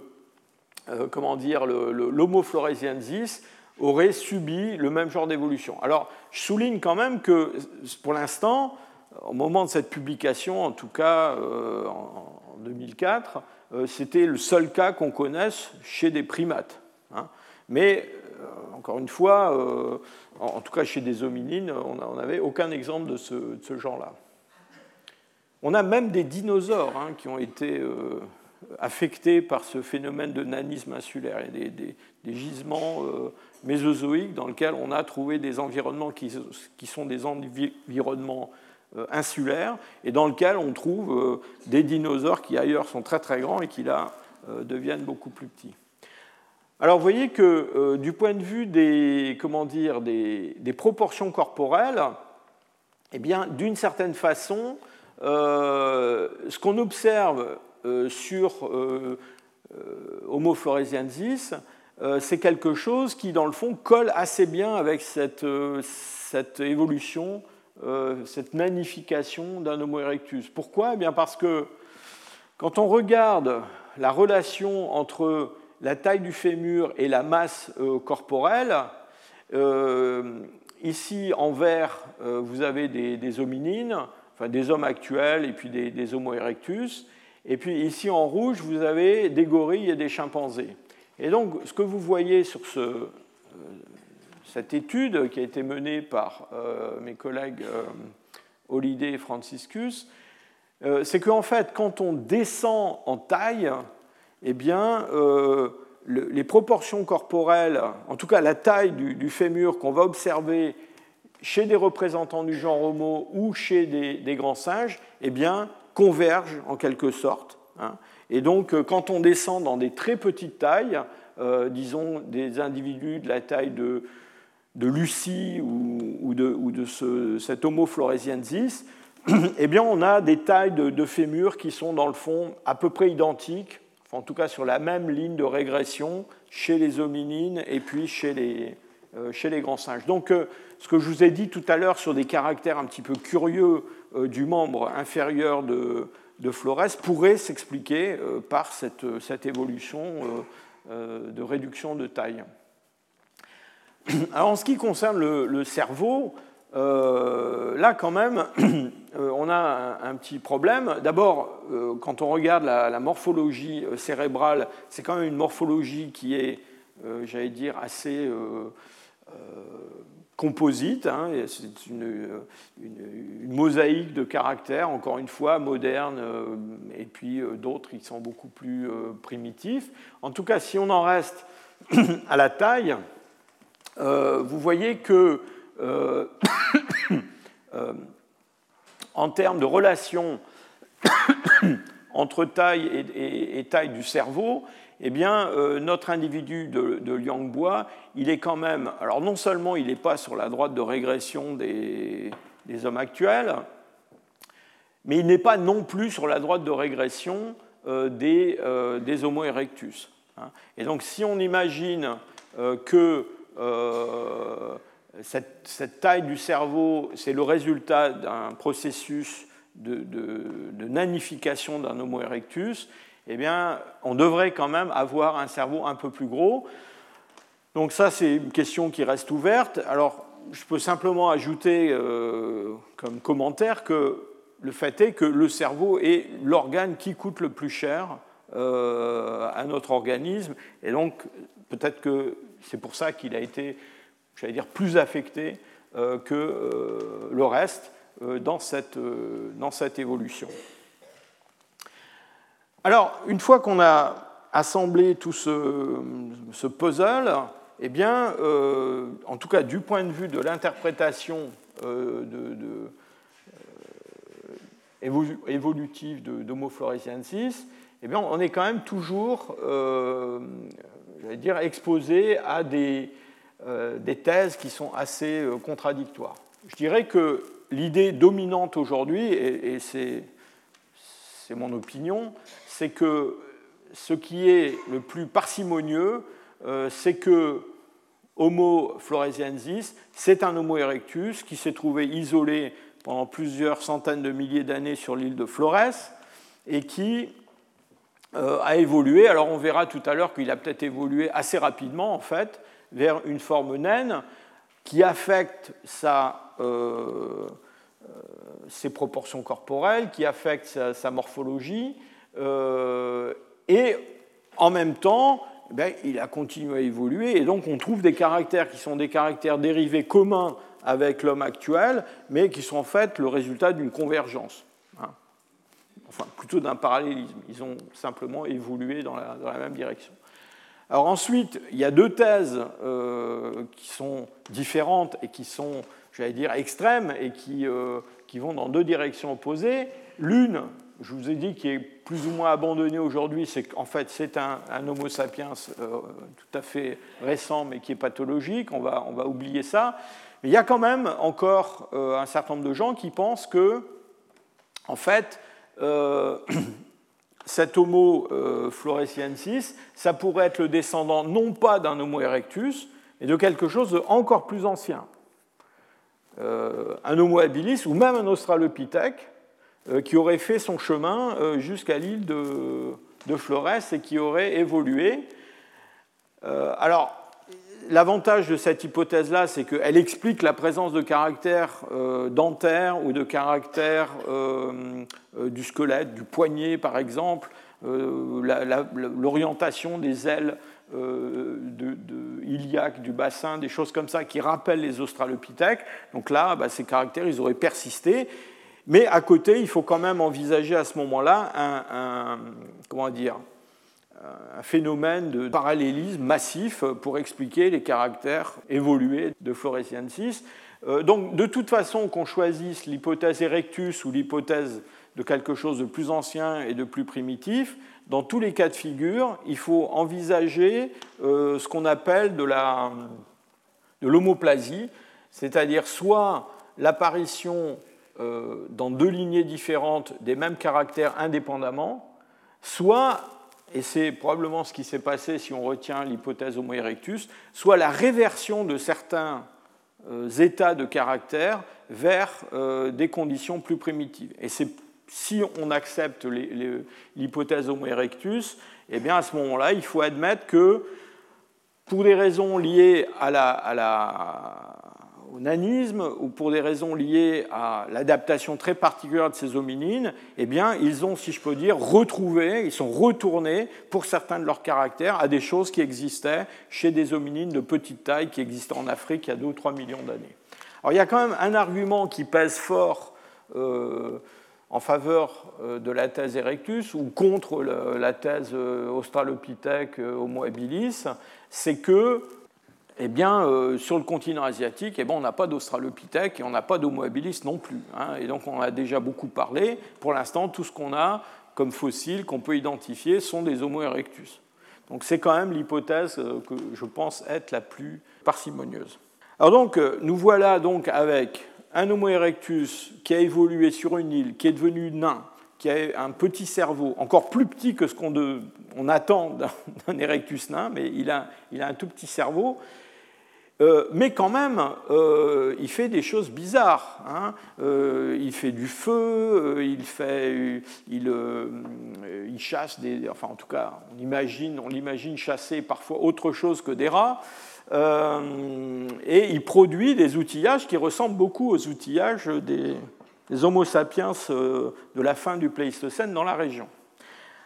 euh, comment dire, l'Homo floresiensis aurait subi le même genre d'évolution. Alors, je souligne quand même que pour l'instant, au moment de cette publication, en tout cas en 2004, c'était le seul cas qu'on connaisse chez des primates. Hein. Mais, euh, encore une fois, euh, en tout cas chez des hominines, on n'avait aucun exemple de ce, genre-là. On a même des dinosaures hein, qui ont été euh, affectés par ce phénomène de nanisme insulaire. Il y a des, gisements mésozoïques dans lesquels on a trouvé des environnements qui, sont des environnements insulaires et dans lesquels on trouve des dinosaures qui ailleurs sont très très grands et qui là deviennent beaucoup plus petits. Alors vous voyez que euh, du point de vue des, comment dire, des, proportions corporelles, eh bien, d'une certaine façon, euh, ce qu'on observe euh, sur Homo floresiensis, c'est quelque chose qui, dans le fond, colle assez bien avec cette, évolution, cette nanification d'un Homo erectus. Pourquoi? Eh bien Parce que quand on regarde la relation entre la taille du fémur et la masse euh, corporelle. Euh, ici, en vert, euh, vous avez des, hominines, enfin des hommes actuels et puis des, Homo erectus. Et puis ici, en rouge, vous avez des gorilles et des chimpanzés. Et donc, ce que vous voyez sur cette étude qui a été menée par mes collègues Holiday et Franciscus, c'est qu'en fait, quand on descend en taille, eh bien, euh, les proportions corporelles, en tout cas la taille du, fémur qu'on va observer chez des représentants du genre Homo ou chez des, grands singes, eh bien, convergent en quelque sorte. Hein. Et donc, euh, quand on descend dans des très petites tailles, euh, disons des individus de la taille de, Lucie ou, de, cet Homo floresiensis, eh bien, on a des tailles de, de fémur qui sont dans le fond à peu près identiques en tout cas sur la même ligne de régression chez les hominines et puis chez les, euh, chez les grands singes. Donc euh, ce que je vous ai dit tout à l'heure sur des caractères un petit peu curieux euh, du membre inférieur de, de Flores pourrait s'expliquer par cette, cette évolution de réduction de taille. Alors en ce qui concerne le cerveau, euh, là, quand même, euh, on a un, petit problème. D'abord, euh, quand on regarde la, morphologie cérébrale, c'est quand même une morphologie qui est, j'allais dire, assez composite. Hein, c'est une, mosaïque de caractères, encore une fois, modernes, et puis d'autres qui sont beaucoup plus primitifs. En tout cas, si on en reste à la taille, vous voyez que euh, euh, en termes de relation entre taille et, taille du cerveau, eh bien, euh, notre individu de, de Liangbois, il est quand même, alors non seulement il n'est pas sur la droite de régression des, hommes actuels, mais il n'est pas non plus sur la droite de régression des, Homo erectus. Hein. Et donc, si on imagine que cette, taille du cerveau, c'est le résultat d'un processus de, nanification d'un Homo erectus, eh bien, on devrait quand même avoir un cerveau un peu plus gros. Donc ça, c'est une question qui reste ouverte. Alors, je peux simplement ajouter euh, comme commentaire que le fait est que le cerveau est l'organe qui coûte le plus cher euh, à notre organisme, et donc peut-être que c'est pour ça qu'il a été j'allais dire, plus affecté euh, que euh, le reste euh, dans cette, dans cette évolution. Alors, une fois qu'on a assemblé tout ce, puzzle, eh bien, en tout cas du point de vue de l'interprétation de, évolutive d'Homo floresiensis, eh bien, on est quand même toujours, dire, exposé à des, des, thèses qui sont assez contradictoires. Je dirais que l'idée dominante aujourd'hui, et, c'est mon opinion, c'est que ce qui est le plus parcimonieux, c'est que Homo floresiensis, c'est un Homo erectus qui s'est trouvé isolé pendant plusieurs centaines de milliers d'années sur l'île de Flores et qui euh, a évolué. Alors on verra tout à l'heure qu'il a peut-être évolué assez rapidement en fait vers une forme naine qui affecte sa, euh, euh, ses proportions corporelles, qui affecte sa, morphologie et en même temps eh il a continué à évoluer, et donc on trouve des caractères qui sont des caractères dérivés communs avec l'homme actuel, mais qui sont en fait le résultat d'une convergence. Hein. Enfin, plutôt d'un parallélisme. Ils ont simplement évolué dans la, même direction. Alors ensuite, il y a deux thèses euh, qui sont différentes et qui sont, j'allais dire, extrêmes et qui, euh, qui vont dans deux directions opposées. L'une, je vous ai dit, qui est plus ou moins abandonné aujourd'hui, c'est qu'en fait c'est un, Homo sapiens euh, tout à fait récent mais qui est pathologique, on va, on va oublier ça. Mais il y a quand même encore un certain nombre de gens qui pensent que, en fait, cet Homo floresiensis, ça pourrait être le descendant non pas d'un Homo erectus, mais de quelque chose d'encore plus ancien. un Homo habilis ou même un Australopithèque, euh, qui aurait fait son chemin euh, jusqu'à l'île de, Flores et qui aurait évolué. Euh, alors, l'avantage de cette hypothèse-là, c'est qu'elle explique la présence de caractères dentaires ou de caractères du squelette, du poignet par exemple, l'orientation des ailes de, iliaques du bassin, des choses comme ça qui rappellent les australopithèques. Donc là, bah, ces caractères, ils auraient persisté. Mais à côté, il faut quand même envisager à ce moment-là un, comment dire, un phénomène de parallélisme massif pour expliquer les caractères évolués de Floresiensis. Euh, donc, de toute façon, qu'on choisisse l'hypothèse erectus ou l'hypothèse de quelque chose de plus ancien et de plus primitif, dans tous les cas de figure, il faut envisager euh, ce qu'on appelle de l'homoplasie, c'est-à-dire soit l'apparition euh, dans deux lignées différentes des mêmes caractères indépendamment, soit, et c'est probablement ce qui s'est passé si on retient l'hypothèse Homo erectus, soit la réversion de certains euh, états de caractère vers euh, des conditions plus primitives. Et si on accepte l'hypothèse Homo erectus, eh bien à ce moment-là, il faut admettre que pour des raisons liées à la, à la au nanisme ou pour des raisons liées à l'adaptation très particulière de ces hominines, eh bien, ils ont, si je peux dire, retrouvé, ils sont retournés pour certains de leurs caractères à des choses qui existaient chez des hominines de petite taille qui existaient en Afrique il y a 2 ou 3 millions d'années. Alors, il y a quand même un argument qui pèse fort euh, en faveur euh, de la thèse erectus ou contre la thèse euh, australopithèque homo habilis, c'est que eh bien, euh, sur le continent asiatique, eh bien, on n'a pas d'Australopithèque et on n'a pas d'Homo habilis non plus. Hein. et donc, on a déjà beaucoup parlé. Pour l'instant, tout ce qu'on a comme fossiles qu'on peut identifier sont des Homo erectus. Donc, c'est quand même l'hypothèse euh, que je pense être la plus parcimonieuse. Alors, donc, euh, nous voilà donc avec un Homo erectus qui a évolué sur une île, qui est devenu nain, qui a un petit cerveau, encore plus petit que ce qu'on attend d'un erectus nain, mais il a, il a un tout petit cerveau, euh, mais quand même, euh, il fait des choses bizarres. Hein. Euh, il fait du feu, il, fait, il, chasse des. Enfin, en tout cas, on imagine, on l'imagine chasser parfois autre chose que des rats. et il produit des outillages qui ressemblent beaucoup aux outillages des, des Homo sapiens de la fin du Pléistocène dans la région.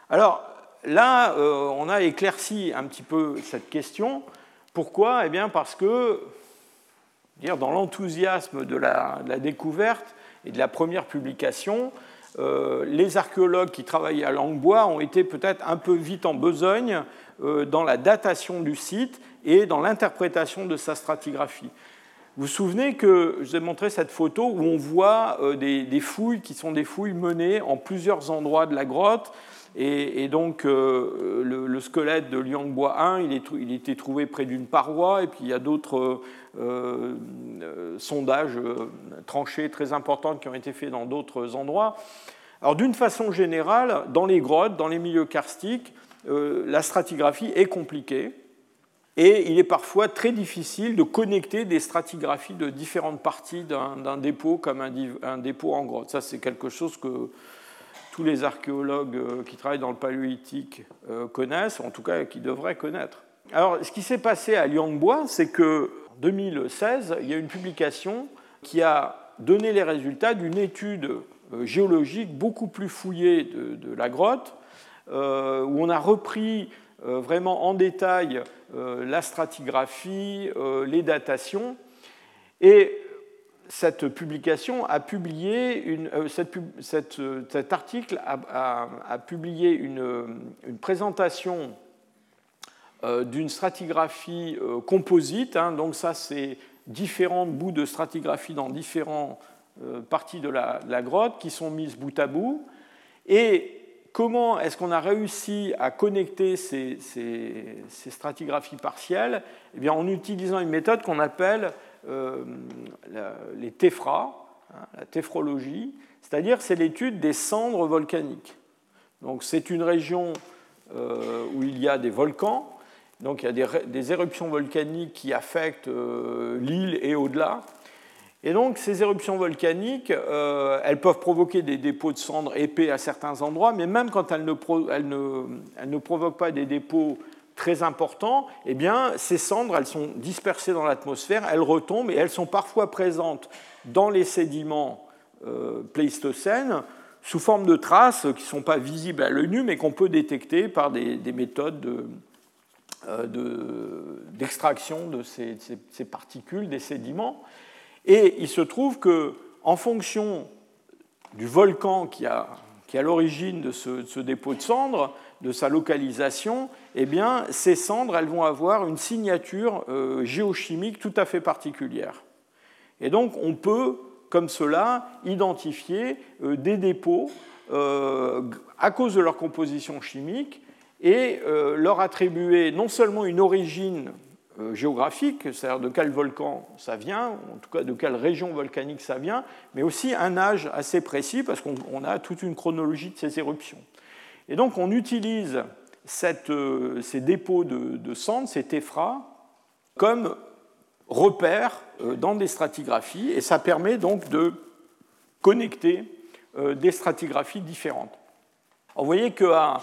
Alors là, on a éclairci un petit peu cette question pourquoi? Eh bien parce que, dans l'enthousiasme de la, découverte et de la première publication, euh, les archéologues qui travaillaient à Langbois ont été peut-être un peu vite en besogne euh, dans la datation du site et dans l'interprétation de sa stratigraphie. Vous vous souvenez que je vous ai montré cette photo où on voit des, fouilles qui sont des fouilles menées en plusieurs endroits de la grotte. Et, donc, le, squelette de Liangbois 1, il, est, il était trouvé près d'une paroi, et puis il y a d'autres sondages tranchés très importants qui ont été faits dans d'autres endroits. Alors d'une façon générale, dans les grottes, dans les milieux karstiques, euh, la stratigraphie est compliquée et il est parfois très difficile de connecter des stratigraphies de différentes parties d'un dépôt comme un, dépôt en grotte. Ça, c'est quelque chose que tous les archéologues euh, qui travaillent dans le paléolithique euh, connaissent, en tout cas qui devraient connaître. Alors, ce qui s'est passé à Liangbois, c'est qu'en 2016, il y a une publication qui a donné les résultats d'une étude euh, géologique beaucoup plus fouillée de, la grotte, où on a repris vraiment en détail la stratigraphie, les datations. Et cette publication a publié une, cet article a, publié une, une présentation d'une stratigraphie composite. Hein. donc ça, c'est différents bouts de stratigraphie dans différents euh, parties de la, grotte qui sont mises bout à bout. Et comment est-ce qu'on a réussi à connecter ces, stratigraphies partielles? Eh bien, En utilisant une méthode qu'on appelle euh, les téphras, hein, la téphrologie, c'est-à-dire c'est l'étude des cendres volcaniques. Donc c'est une région euh, où il y a des volcans, donc il y a des, éruptions volcaniques qui affectent l'île et au-delà. Et donc ces éruptions volcaniques, euh, elles peuvent provoquer des dépôts de cendres épais à certains endroits, mais même quand elles ne, elles ne, provoquent pas des dépôts très importants, eh bien, ces cendres, elles sont dispersées dans l'atmosphère, elles retombent et elles sont parfois présentes dans les sédiments euh, pléistocènes sous forme de traces qui ne sont pas visibles à l'œil nu, mais qu'on peut détecter par des, méthodes d'extraction de, ces, ces, particules, des sédiments. Et il se trouve que, en fonction du volcan qui, a, qui est à l'origine de ce, dépôt de cendres, de sa localisation, eh bien, ces cendres elles vont avoir une signature euh, géochimique tout à fait particulière. Et donc, on peut, comme cela, identifier euh, des dépôts euh, à cause de leur composition chimique et leur attribuer non seulement une origine géographique, c'est-à-dire de quel volcan ça vient, en tout cas de quelle région volcanique ça vient, mais aussi un âge assez précis parce qu'on a toute une chronologie de ces éruptions. Et donc on utilise euh, ces dépôts de, cendres, ces téphras, comme repères euh, dans des stratigraphies et ça permet donc de connecter des stratigraphies différentes. vous voyez qu'à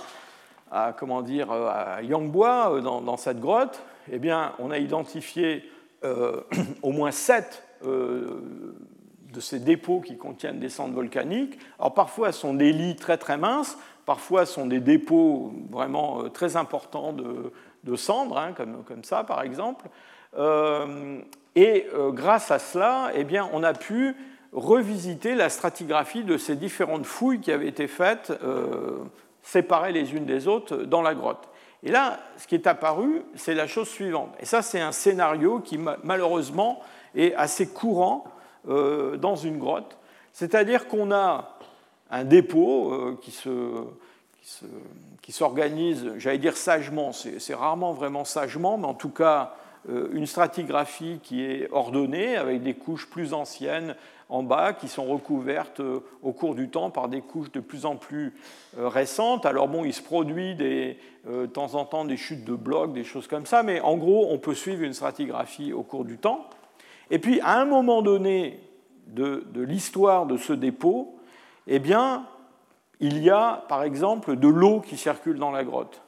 à, comment dire, à Yangbois, dans cette grotte, eh bien, on a identifié euh, au moins sept euh, de ces dépôts qui contiennent des cendres volcaniques. Alors parfois, ce sont des lits très très minces, parfois, sont des dépôts vraiment euh, très importants de, cendres, hein, comme, comme, ça par exemple. et grâce à cela, eh bien, on a pu revisiter la stratigraphie de ces différentes fouilles qui avaient été faites, séparées les unes des autres, dans la grotte. Et là, ce qui est apparu, c'est la chose suivante. Et ça, c'est un scénario qui, malheureusement, est assez courant euh, dans une grotte. C'est-à-dire qu'on a un dépôt euh, qui qui s'organise, j'allais dire sagement, c'est rarement vraiment sagement, mais en tout cas euh, une stratigraphie qui est ordonnée avec des couches plus anciennes en bas qui sont recouvertes euh, au cours du temps par des couches de plus en plus récentes. Alors bon, il se produit de temps en temps des chutes de blocs, des choses comme ça, mais en gros, on peut suivre une stratigraphie au cours du temps. Et puis, à un moment donné de, l'histoire de ce dépôt, eh bien, il y a, par exemple, de l'eau qui circule dans la grotte.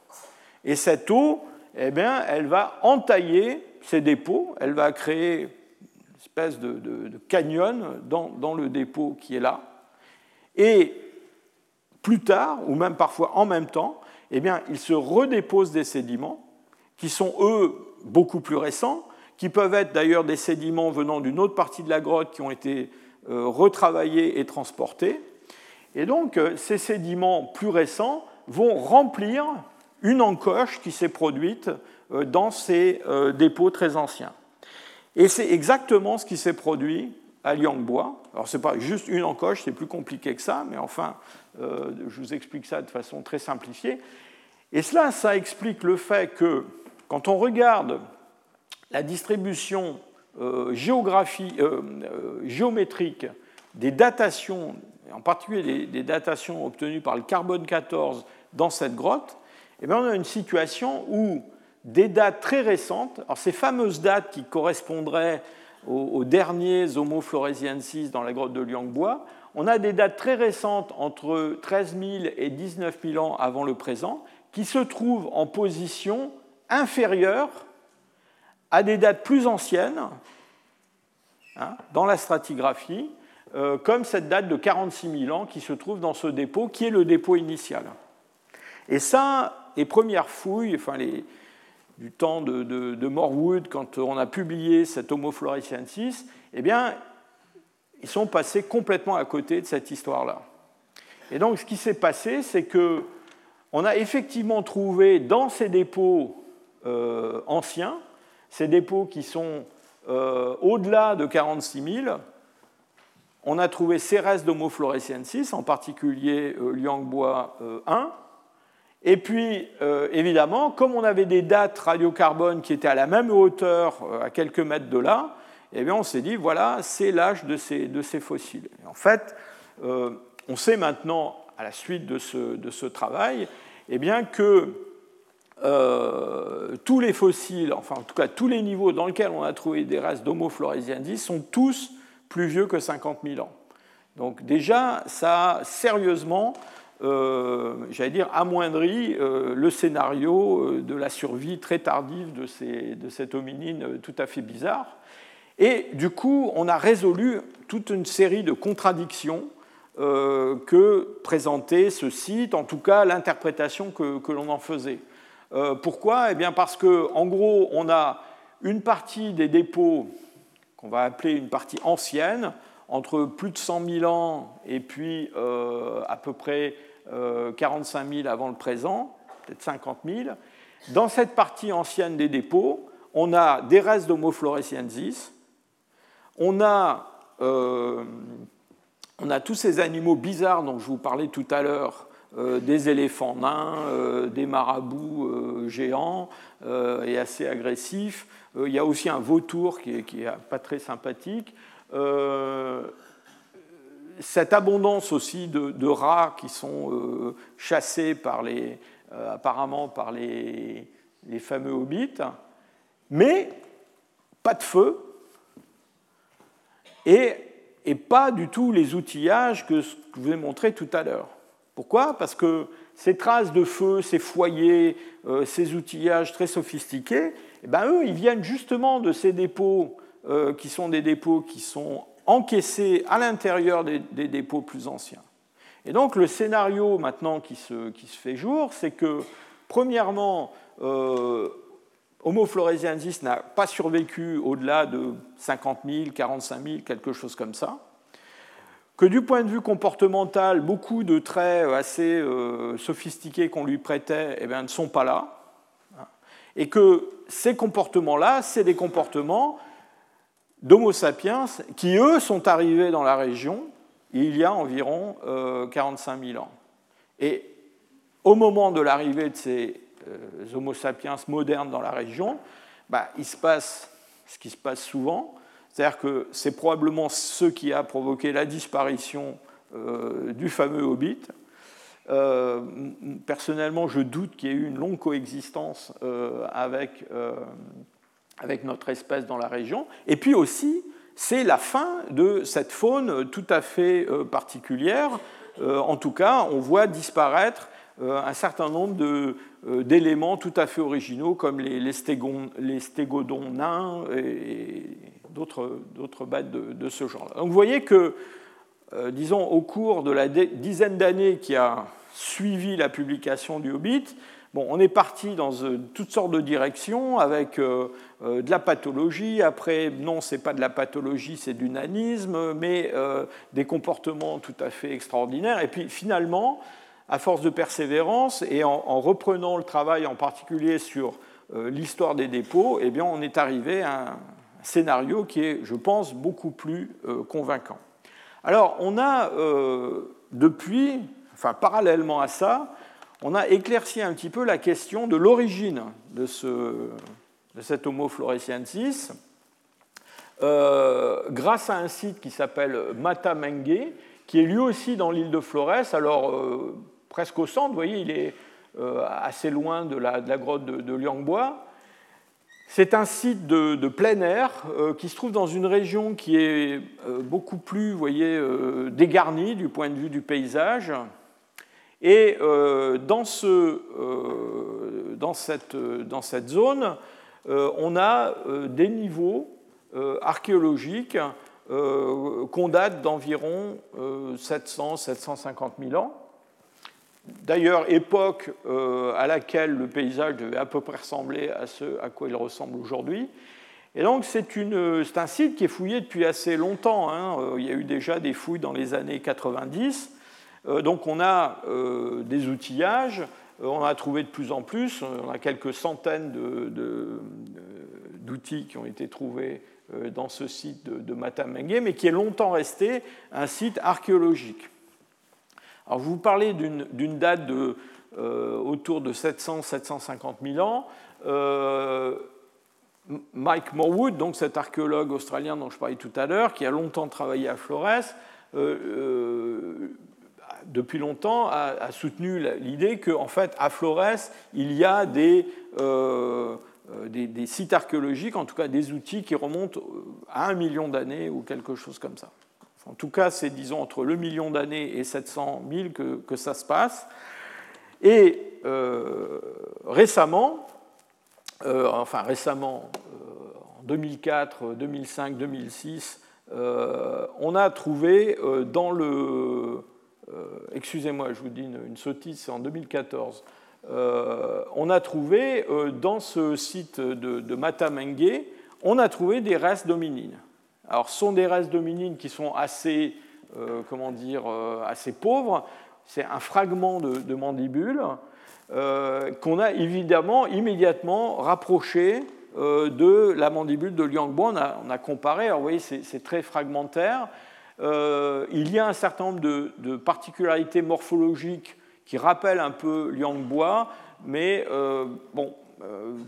Et cette eau, eh bien, elle va entailler ces dépôts, elle va créer espèce de, canyon dans, le dépôt qui est là. Et plus tard, ou même parfois en même temps, eh bien, il se redépose des sédiments qui sont, eux, beaucoup plus récents, qui peuvent être d'ailleurs des sédiments venant d'une autre partie de la grotte qui ont été euh, retravaillés et transportés. Et donc, euh, ces sédiments plus récents vont remplir une encoche qui s'est produite euh, dans ces dépôts très anciens. Et c'est exactement ce qui s'est produit à Liangbois. Alors, ce n'est pas juste une encoche, c'est plus compliqué que ça, mais enfin, euh, je vous explique ça de façon très simplifiée. Et cela, ça explique le fait que quand on regarde la distribution euh, euh, géométrique des datations, en particulier des, datations obtenues par le carbone 14 dans cette grotte, eh bien, on a une situation où des dates très récentes, alors ces fameuses dates qui correspondraient aux, derniers Homo floresiensis dans la grotte de Liangbois, on a des dates très récentes entre 13 000 et 19 000 ans avant le présent, qui se trouvent en position inférieure à des dates plus anciennes hein, dans la stratigraphie, euh, comme cette date de 46 000 ans qui se trouve dans ce dépôt, qui est le dépôt initial. Et ça, les premières fouilles, enfin les, du temps de, Morwood, quand on a publié cet Homo floresiensis, eh bien, ils sont passés complètement à côté de cette histoire-là. Et donc, ce qui s'est passé, c'est que on a effectivement trouvé dans ces dépôts euh, anciens, ces dépôts qui sont euh, au-delà de 46 000, on a trouvé ces restes d'Homo floresiensis, en particulier euh, Liangbois 1, et puis, euh, évidemment, comme on avait des dates radiocarbone qui étaient à la même hauteur, euh, à quelques mètres de là, eh bien, on s'est dit, voilà, c'est l'âge de ces, fossiles. en fait, euh, on sait maintenant, à la suite de ce, de ce travail, eh bien, que tous les fossiles, enfin en tout cas tous les niveaux dans lesquels on a trouvé des restes d'Homo floresiensis sont tous plus vieux que 50 000 ans. Donc déjà, ça a sérieusement euh, j'allais dire, amoindrit euh, le scénario euh, de la survie très tardive de, ces, de cette hominine tout à fait bizarre. Et du coup, on a résolu toute une série de contradictions que présentait ce site, en tout cas l'interprétation que, que l'on en faisait. pourquoi? Eh bien parce que, en gros, on a une partie des dépôts qu'on va appeler une partie ancienne, entre plus de 100 000 ans et puis à peu près 45 euh, 000 avant le présent, peut-être 50 000. Dans cette partie ancienne des dépôts, on a des restes d'Homo floresiensis, on a, euh, on a tous ces animaux bizarres dont je vous parlais tout à l'heure, euh, des éléphants nains, des marabouts géants et assez agressifs. il y a aussi un vautour qui n'est pas très sympathique cette abondance aussi de, rats qui sont euh, chassés par les, euh, apparemment par les, fameux hobbits, mais pas de feu et, pas du tout les outillages que, je vous ai montré tout à l'heure. Pourquoi? Parce que ces traces de feu, ces foyers, euh, ces outillages très sophistiqués, eh ben, eux, ils viennent justement de ces dépôts qui sont des dépôts qui sont encaissés à l'intérieur des, dépôts plus anciens. Et donc le scénario maintenant qui se, qui se fait jour, c'est que premièrement, euh, Homo floresiensis n'a pas survécu au-delà de 50 000, 45 000, quelque chose comme ça. Que du point de vue comportemental, beaucoup de traits assez euh, sophistiqués qu'on lui prêtait eh bien, ne sont pas là. Et que ces comportements-là, c'est des comportements d'Homo sapiens qui, eux, sont arrivés dans la région il y a environ 45 euh, 000 ans. Et au moment de l'arrivée de ces euh, Homo sapiens modernes dans la région, bah, il se passe ce qui se passe souvent, c'est-à-dire que c'est probablement ce qui a provoqué la disparition euh, du fameux hobbit. personnellement, je doute qu'il y ait eu une longue coexistence avec avec notre espèce dans la région. Et puis aussi, c'est la fin de cette faune tout à fait euh, particulière. Euh, en tout cas, on voit disparaître euh, un certain nombre d'éléments tout à fait originaux comme les, les, stégodons nains et, d'autres bêtes de, de, ce genre. Donc vous voyez que, disons, au cours de la dizaine d'années qui a suivi la publication du Hobbit, on est parti dans euh, toutes sortes de directions avec euh, euh, de la pathologie. Après, non, ce n'est pas de la pathologie, c'est du nanisme, mais des comportements tout à fait extraordinaires. Et puis finalement, à force de persévérance et en, reprenant le travail en particulier sur l'histoire des dépôts, eh bien, on est arrivé à scénario qui est, je pense, beaucoup plus convaincant. Alors, on a depuis, enfin parallèlement à ça, on a éclairci un petit peu la question de l'origine de, ce, de cet Homo floresiensis euh, grâce à un site qui s'appelle Matamengue, qui est lui aussi dans l'île de Flores, alors euh, presque au centre, vous voyez, il est euh, assez loin de la, grotte de, Liangbois. C'est un site de, plein air qui se trouve dans une région qui est beaucoup plus, voyez, dégarnie du point de vue du paysage. Et dans, ce, dans, cette, dans, cette, zone, on a des niveaux euh, archéologique euh, qu'on date d'environ 700-750 euh, 000 ans. D'ailleurs, époque à laquelle le paysage devait à peu près ressembler à ce à quoi il ressemble aujourd'hui. Et donc, c'est un site qui est fouillé depuis assez longtemps. Hein. Il y a eu déjà des fouilles dans les années 90. Donc, on a des outillages. On a trouvé de plus en plus. On a quelques centaines d'outils de, qui ont été trouvés euh, dans ce site de, de Matamengue, mais qui est longtemps resté un site archéologique. Alors, vous parlais d'une date de, euh, autour de 700-750 000 ans. Euh, Mike Morwood, donc cet archéologue australien dont je parlais tout à l'heure, qui a longtemps travaillé à Flores, depuis longtemps a, soutenu l'idée qu'en fait, à Flores, il y a des, euh, sites archéologiques, en tout cas des outils qui remontent euh, à un million d'années ou quelque chose comme ça. En tout cas, c'est disons entre le million d'années et 700 000 que, ça se passe. Et euh, récemment, enfin récemment, en 2004, 2005, 2006, on a trouvé dans le... Excusez-moi, je vous dis une, sottise, c'est en 2014. Euh, on a trouvé euh, dans ce site de, de Matamengue, on a trouvé des restes d'hominines. Alors, ce sont des restes d'hominines qui sont assez, euh, comment dire, assez pauvres. C'est un fragment de, mandibule qu'on a évidemment immédiatement rapproché de la mandibule de Liangbo. On a, comparé, alors vous voyez, c'est très fragmentaire. il y a un certain nombre de, particularités morphologiques qui rappelle un peu Liangbois, mais euh, bon, euh,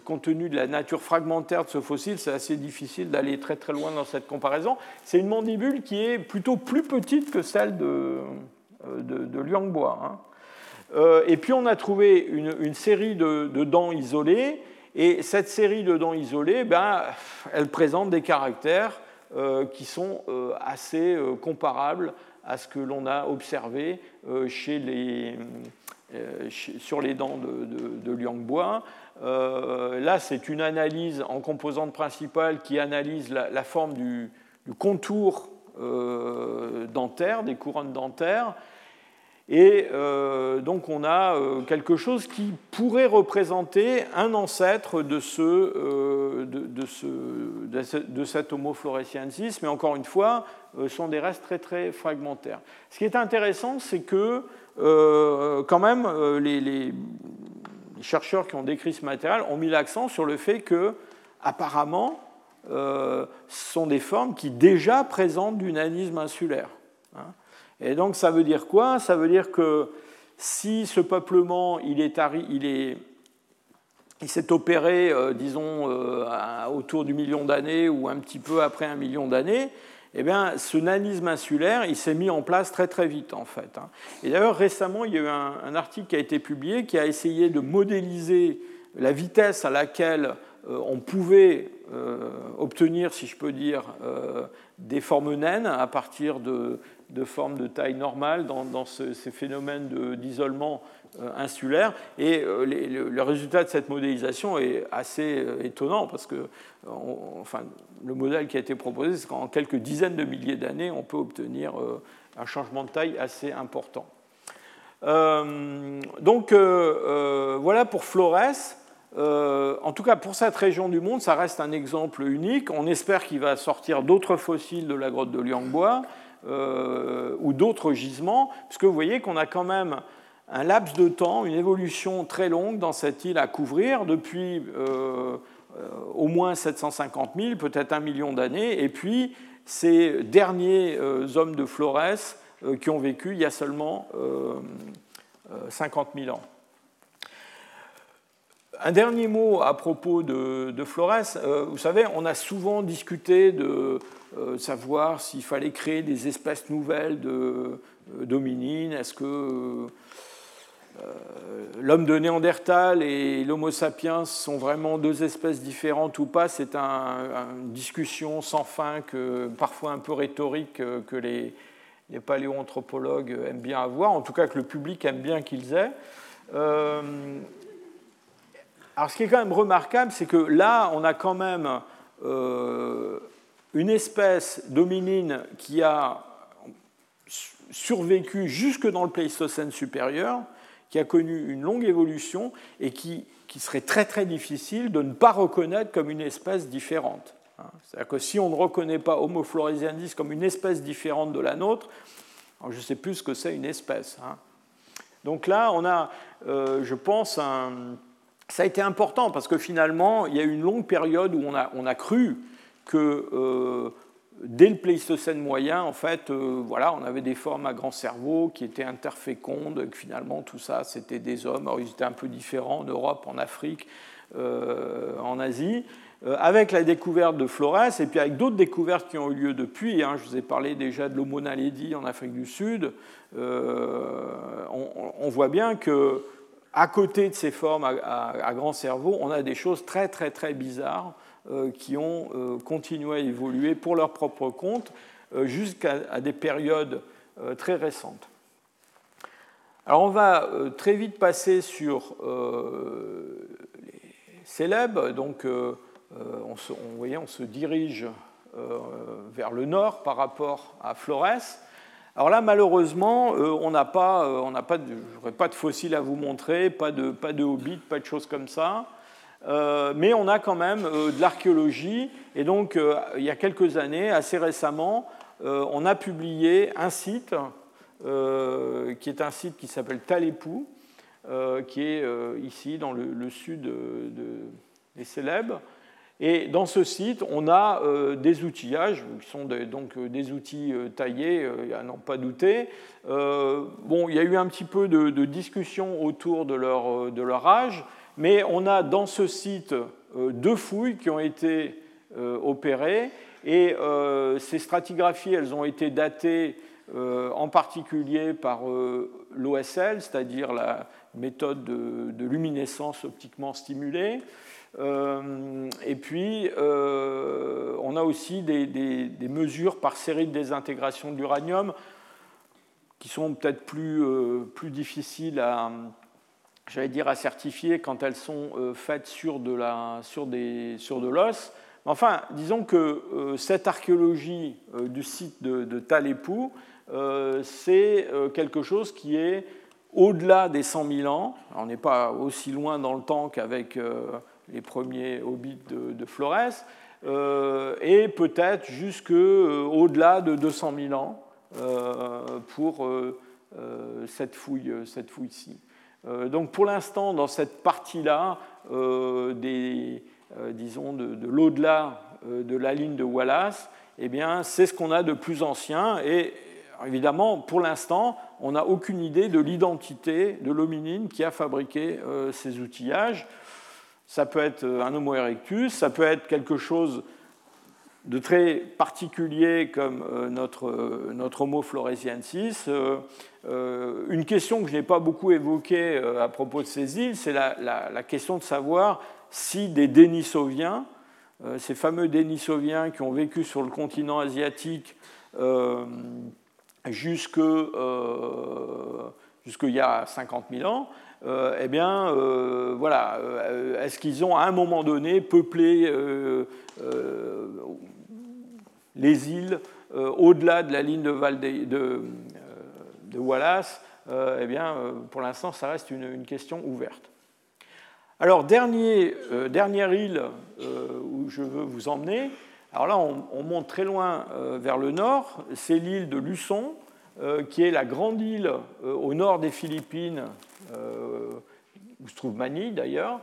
compte tenu de la nature fragmentaire de ce fossile, c'est assez difficile d'aller très très loin dans cette comparaison. C'est une mandibule qui est plutôt plus petite que celle de, euh, de. Hein. et puis on a trouvé une, série de, dents isolées, et cette série de dents isolées, ben, elle présente des caractères qui sont assez comparables à ce que l'on a observé euh, chez les, euh, sur les dents de, de, Liangbois. Euh, là, c'est une analyse en composante principale qui analyse la, forme du, contour dentaire, des couronnes dentaires. Et donc on a quelque chose qui pourrait représenter un ancêtre de, ce, de, ce, de, cet Homo floresiensis, mais encore une fois, euh, sont des restes très très fragmentaires. Ce qui est intéressant, c'est que euh, quand même euh, les, chercheurs qui ont décrit ce matériel ont mis l'accent sur le fait que apparemment ce sont des formes qui déjà présentent du nanisme insulaire. Hein. Et donc ça veut dire quoi? Ça veut dire que si ce peuplement il est, il il s'est opéré, disons, autour du million d'années ou un petit peu après un million d'années, eh bien, ce nanisme insulaire, il s'est mis en place très très vite en fait. Hein. Et d'ailleurs, récemment, il y a eu un, article qui a été publié qui a essayé de modéliser la vitesse à laquelle euh, on pouvait euh, obtenir, si je peux dire, euh, des formes naines à partir de, formes de taille normale dans, ces phénomènes d'isolement insulaire. Et le, résultat de cette modélisation est assez étonnant parce que enfin, le modèle qui a été proposé, c'est qu'en quelques dizaines de milliers d'années, on peut obtenir un changement de taille assez important. donc voilà pour Flores. Euh, en tout cas, pour cette région du monde, ça reste un exemple unique. On espère qu'il va sortir d'autres fossiles de la grotte de Liangbois euh, ou d'autres gisements, puisque vous voyez qu'on a quand même un laps de temps, une évolution très longue dans cette île à couvrir depuis euh, au moins 750 000, peut-être un million d'années, et puis ces derniers hommes de Flores qui ont vécu il y a seulement 50 000 ans. Un dernier mot à propos de, Flores. vous savez, on a souvent discuté de savoir s'il fallait créer des espèces nouvelles de dominines. Est-ce que euh, l'homme de Néandertal et l'Homo sapiens sont vraiment deux espèces différentes ou pas, c'est une discussion sans fin, que, parfois un peu rhétorique, euh, que les, paléoanthropologues aiment bien avoir, en tout cas que le public aime bien qu'ils aient. Euh, alors ce qui est quand même remarquable, c'est que là, on a quand même une espèce dominine qui a survécu jusque dans le Pléistocène supérieur, qui a connu une longue évolution et qui, qui serait très très difficile de ne pas reconnaître comme une espèce différente. Hein. C'est-à-dire que si on ne reconnaît pas Homo floresiensis comme une espèce différente de la nôtre, je ne sais plus ce que c'est une espèce. Hein. Donc là, on a, euh, je pense, un... ça a été important parce que finalement, il y a eu une longue période où on a, on a cru que euh, dès le Pléistocène moyen, en fait, euh, voilà, on avait des formes à grand cerveau qui étaient interfécondes, que finalement tout ça c'était des hommes. Alors ils étaient un peu différents en Europe, en Afrique, euh, en Asie. Euh, avec la découverte de Flores et puis avec d'autres découvertes qui ont eu lieu depuis, hein, je vous ai parlé déjà de l'Homo naledi en Afrique du Sud, on, voit bien que à côté de ces formes à grand cerveau, on a des choses très très très bizarres qui ont euh, continué à évoluer pour leur propre compte euh, jusqu'à des périodes très récentes. Alors on va très vite passer sur les célèbres. Donc on se, on, on se dirige vers le nord par rapport à Flores. Alors là, malheureusement, on n'a pas, pas, de, pas de fossiles à vous montrer, pas de, pas de hobbits, pas de choses comme ça. Euh, mais on a quand même euh, de l'archéologie. Et donc, euh, il y a quelques années, assez récemment, on a publié un site qui est un site qui s'appelle Talepou, qui est ici dans le, sud des Célèbres. Et dans ce site, on a des outillages, qui sont donc des outils taillés, à n'en pas douter. bon, il y a eu un petit peu de, de discussion autour de leur, de leur âge. Mais on a dans ce site euh, deux fouilles qui ont été euh, opérées et euh, ces stratigraphies, elles ont été datées en particulier par l'OSL, c'est-à-dire la méthode de, luminescence optiquement stimulée. et puis, on a aussi des, mesures par série de désintégration de l'uranium qui sont peut-être plus, plus difficiles à, j'allais dire, à certifier quand elles sont euh, faites sur de, la, sur des, sur de l'os. Enfin, disons que euh, cette archéologie euh, du site de, de Talepou, c'est quelque chose qui est au-delà des 100 000 ans. on n'est pas aussi loin dans le temps qu'avec les premiers hobbits de, Flores, et peut-être jusque au-delà de 200 000 ans pour cette fouille-ci. Cette fouille donc pour l'instant, dans cette partie-là, euh, des, euh, disons de, l'au-delà de la ligne de Wallace, eh bien, c'est ce qu'on a de plus ancien. Et évidemment, pour l'instant, on n'a aucune idée de l'identité de l'hominine qui a fabriqué ces outillages. Ça peut être un Homo erectus, ça peut être quelque chose de très particulier comme euh, notre, euh, notre Homo floresiensis. Euh, une question que je n'ai pas beaucoup évoquée à propos de ces îles, c'est la, question de savoir si des Denisoviens, ces fameux Denisoviens qui ont vécu sur le continent asiatique jusque, jusqu'il y a 50 000 ans, eh bien, voilà, est-ce qu'ils ont à un moment donné peuplé les îles euh, au-delà de la ligne de, euh, Wallace, euh, eh bien, pour l'instant, ça reste une, question ouverte. Alors, dernier, dernière île où je veux vous emmener, alors là, on, monte très loin vers le nord, c'est l'île de Luçon, qui est la grande île au nord des Philippines, où se trouve Manille d'ailleurs,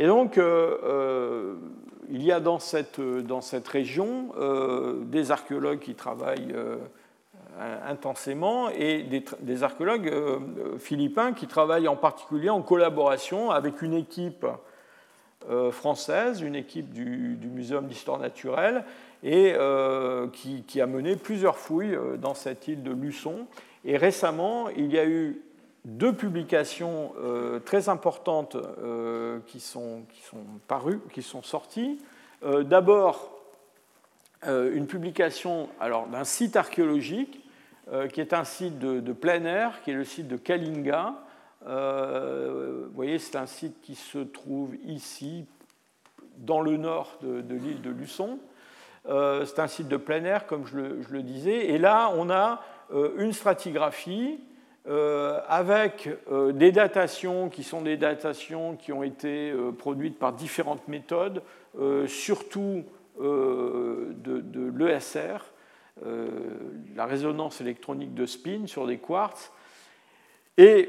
Et donc, il y a dans cette, dans cette région des archéologues qui travaillent intensément et des, archéologues philippins qui travaillent en particulier en collaboration avec une équipe française, une équipe du, Muséum d'histoire naturelle, et euh, qui, a mené plusieurs fouilles euh, dans cette île de Luçon. Et récemment, il y a eu deux publications euh, très importantes qui, sont, qui sont parues, qui sont sorties. D'abord, une publication d'un site archéologique qui est un site de, plein air, qui est le site de Kalinga. vous voyez, c'est un site qui se trouve ici, dans le nord de, l'île de Luçon. Euh, c'est un site de plein air, comme je le, disais. Et là, on a euh, une stratigraphie euh, avec des datations qui sont des datations qui ont été produites par différentes méthodes, surtout de, l'ESR, la résonance électronique de spin sur des quartz. Et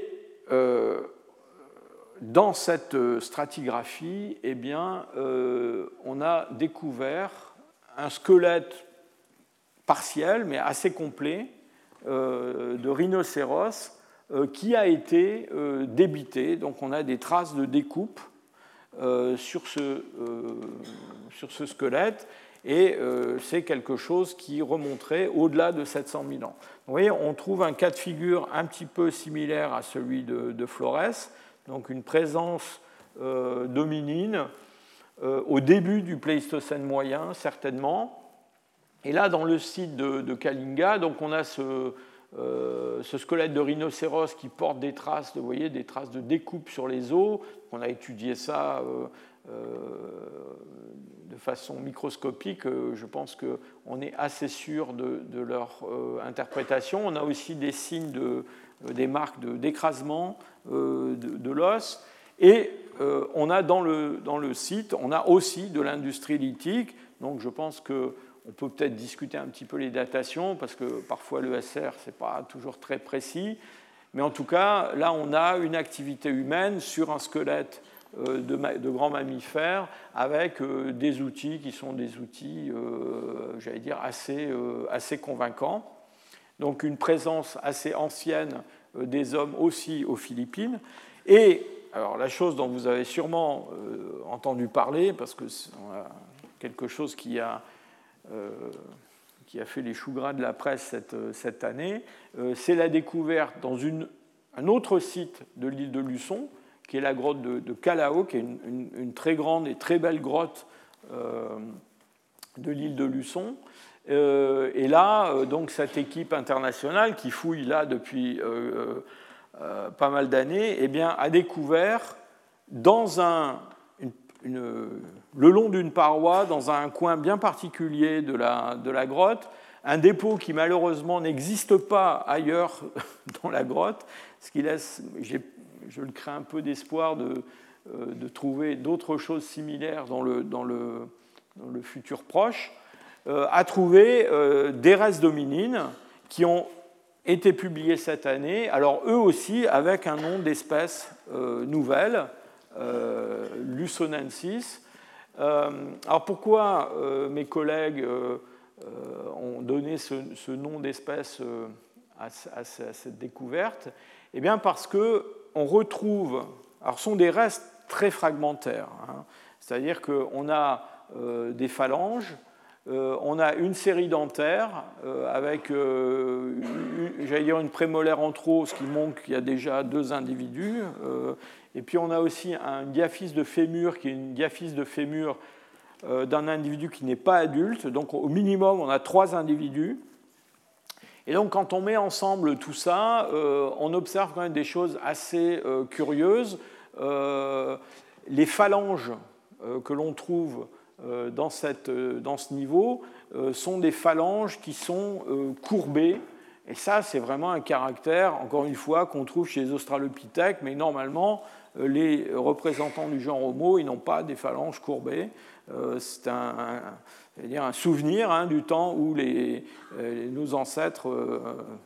dans cette stratigraphie, eh bien, on a découvert un squelette partiel, mais assez complet, euh, de rhinocéros euh, qui a été euh, débité. Donc on a des traces de découpe sur ce, squelette et c'est quelque chose qui remonterait au-delà de 700 000 ans. Vous voyez, on trouve un cas de figure un petit peu similaire à celui de, Flores, donc une présence dominine euh, au début du Pléistocène moyen, certainement. Et là, dans le site de, Kalinga, donc on a euh, ce, squelette de rhinocéros qui porte des traces, vous voyez, des traces de découpe sur les os. On a étudié ça euh, de façon microscopique. Je pense qu'on est assez sûr de, leur interprétation. On a aussi des signes, de, des marques d'écrasement de, de l'os. Et euh, on a dans le, dans le, site, on a aussi de l'industrie lithique. Donc je pense qu'on peut peut-être discuter un petit peu les datations, parce que parfois le SR, ce n'est pas toujours très précis. Mais en tout cas, là, on a une activité humaine sur un squelette euh, de, grands mammifères avec euh, des outils qui sont des outils, j'allais dire, assez, assez convaincants. Donc une présence assez ancienne des hommes aussi aux Philippines. Et alors la chose dont vous avez sûrement euh, entendu parler, parce que c'est quelque chose qui a, euh, qui a fait les choux gras de la presse cette, cette année, euh, c'est la découverte dans un autre site de l'île de Luçon, qui est la grotte de, de Calao, qui est une, très grande et très belle grotte de l'île de Luçon. et là, donc cette équipe internationale qui fouille là depuis euh, pas mal d'années, eh bien, a découvert dans un, le long d'une paroi, dans un coin bien particulier de la, grotte, un dépôt qui malheureusement n'existe pas ailleurs dans la grotte, ce qui laisse, je le crains un peu d'espoir de, euh, trouver d'autres choses similaires dans le, futur proche, euh, a trouvé des restes d'hominines qui ont été publiés cette année, alors eux aussi avec un nom d'espèce euh, nouvelle, euh, Lusonensis. Euh, alors pourquoi euh, mes collègues ont donné ce, nom d'espèce à, cette découverte? Eh bien parce qu'on retrouve, alors ce sont des restes très fragmentaires, hein. c'est-à-dire qu'on a des phalanges, euh, on a une série dentaire euh, avec, euh, j'allais dire, une prémolaire en trop, ce qui montre qu'il y a déjà deux individus. et puis on a aussi un diaphyse de fémur qui est une diaphyse de fémur d'un individu qui n'est pas adulte. Donc au minimum, on a trois individus. Et donc quand on met ensemble tout ça, on observe quand même des choses assez curieuses. les phalanges que l'on trouve dans, cette, euh, dans, ce niveau euh, sont des phalanges qui sont courbées. Et ça, c'est vraiment un caractère, encore une fois, qu'on trouve chez les australopithèques, mais normalement, les représentants du genre Homo, ils n'ont pas des phalanges courbées. C'est un, dire un, souvenir hein, du temps où les, nos ancêtres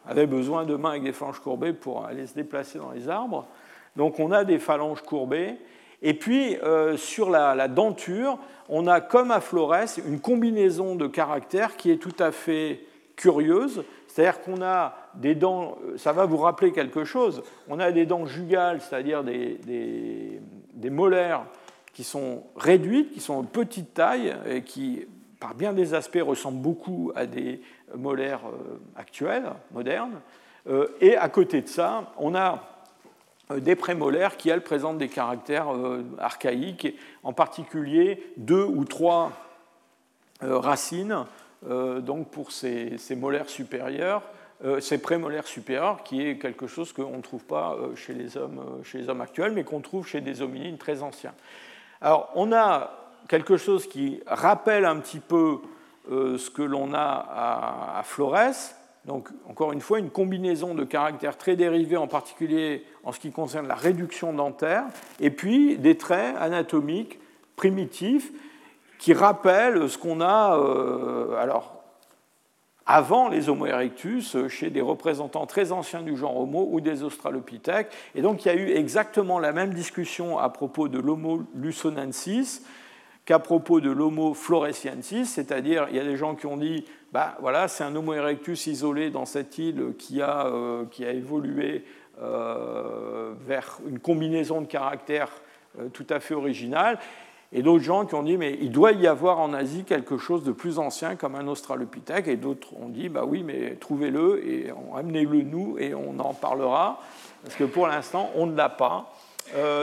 avaient besoin de mains avec des phalanges courbées pour aller se déplacer dans les arbres. Donc on a des phalanges courbées. Et puis, sur la, denture, on a, comme à Flores, une combinaison de caractères qui est tout à fait curieuse. C'est-à-dire qu'on a des dents, ça va vous rappeler quelque chose, on a des dents jugales, c'est-à-dire des, des, molaires qui sont réduites, qui sont de petite taille et qui, par bien des aspects, ressemblent beaucoup à des molaires actuels, modernes. Et à côté de ça, on a euh, des prémolaires qui, elles, présentent des caractères euh, archaïques, en particulier deux ou trois euh, racines donc pour ces, molaires supérieurs, ces prémolaires supérieurs, qui est quelque chose qu'on ne trouve pas chez les, hommes, chez les hommes actuels, mais qu'on trouve chez des hominines très anciens. Alors, on a quelque chose qui rappelle un petit peu ce que l'on a à, à Flores, donc, encore une fois, une combinaison de caractères très dérivés, en particulier en ce qui concerne la réduction dentaire, et puis des traits anatomiques primitifs qui rappellent ce qu'on a euh, alors, avant les Homo erectus chez des représentants très anciens du genre Homo ou des Australopithèques. Et donc, il y a eu exactement la même discussion à propos de l'Homo lusonensis qu'à propos de l'Homo floresiensis, c'est-à-dire il y a des gens qui ont dit bah, voilà, c'est un Homo erectus isolé dans cette île qui a, euh, qui a évolué euh, vers une combinaison de caractères euh, tout à fait originale. Et d'autres gens qui ont dit, mais il doit y avoir en Asie quelque chose de plus ancien comme un Australopithèque. Et d'autres ont dit, bah oui, mais trouvez-le et amenez-le nous et on en parlera. Parce que pour l'instant, on ne l'a pas.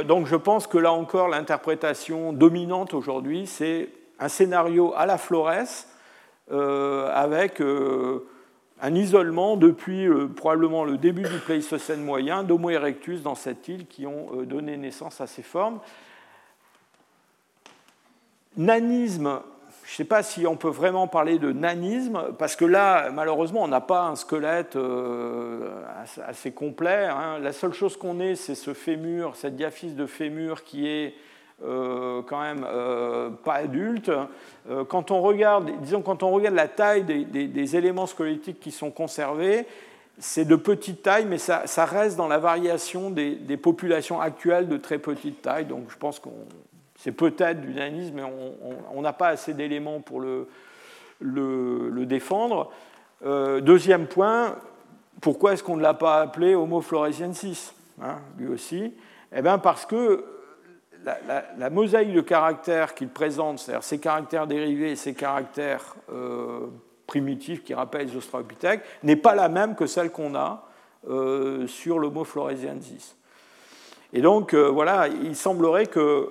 donc je pense que là encore, l'interprétation dominante aujourd'hui, c'est un scénario à la Flores avec euh, un isolement depuis euh, probablement le début du Pléistocène moyen d'Homo erectus dans cette île qui ont donné naissance à ces formes. Nanisme, je ne sais pas si on peut vraiment parler de nanisme, parce que là, malheureusement, on n'a pas un squelette assez complet. Hein. La seule chose qu'on ait, c'est ce fémur, cette diaphyse de fémur qui est euh, quand même euh, pas adulte. Euh, quand on regarde, disons, quand on regarde la taille des, éléments squelettiques qui sont conservés, c'est de petite taille, mais ça, reste dans la variation des, populations actuelles de très petite taille. Donc je pense que c'est peut-être du nanisme, mais on n'a pas assez d'éléments pour le, le, défendre. deuxième point, pourquoi est-ce qu'on ne l'a pas appelé Homo floresiensis, hein, lui aussi? Eh bien parce que la, mosaïque de caractères qu'il présente, c'est-à-dire ces caractères dérivés et ces caractères euh, primitifs qui rappellent les Australopithèques, n'est pas la même que celle qu'on a euh, sur l'Homo floresiensis. Et donc, euh, voilà, il semblerait que,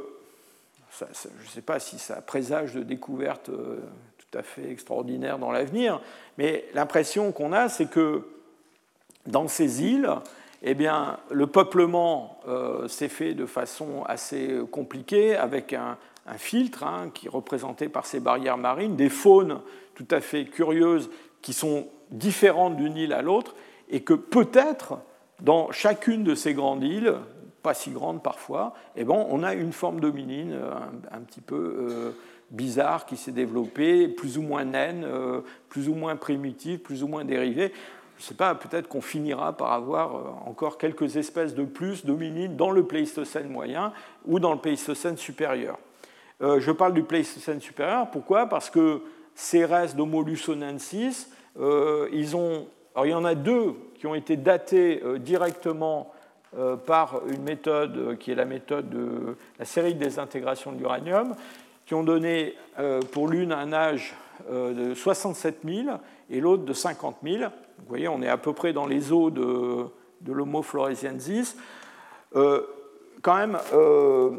je ne sais pas si ça présage de découvertes tout à fait extraordinaires dans l'avenir, mais l'impression qu'on a, c'est que dans ces îles, eh bien, le peuplement euh, s'est fait de façon assez compliquée avec un, filtre hein, qui est représenté par ces barrières marines, des faunes tout à fait curieuses qui sont différentes d'une île à l'autre et que peut-être dans chacune de ces grandes îles, pas si grandes parfois, eh ben, on a une forme dominine un, un petit peu euh, bizarre qui s'est développée, plus ou moins naine, euh, plus ou moins primitive, plus ou moins dérivée je ne sais pas, peut-être qu'on finira par avoir euh, encore quelques espèces de plus dominines dans le Pléistocène moyen ou dans le Pléistocène supérieur. Euh, je parle du Pléistocène supérieur, pourquoi? Parce que ces restes d'Homo lusonensis, euh, ils ont, alors il y en a deux qui ont été datés directement par une méthode qui est la méthode de la série de désintégration de l'uranium, qui ont donné pour l'une un âge de 67 000 et l'autre de 50 000. Vous voyez, on est à peu près dans les eaux de, de l'Homo floresiensis. Euh, quand même, euh,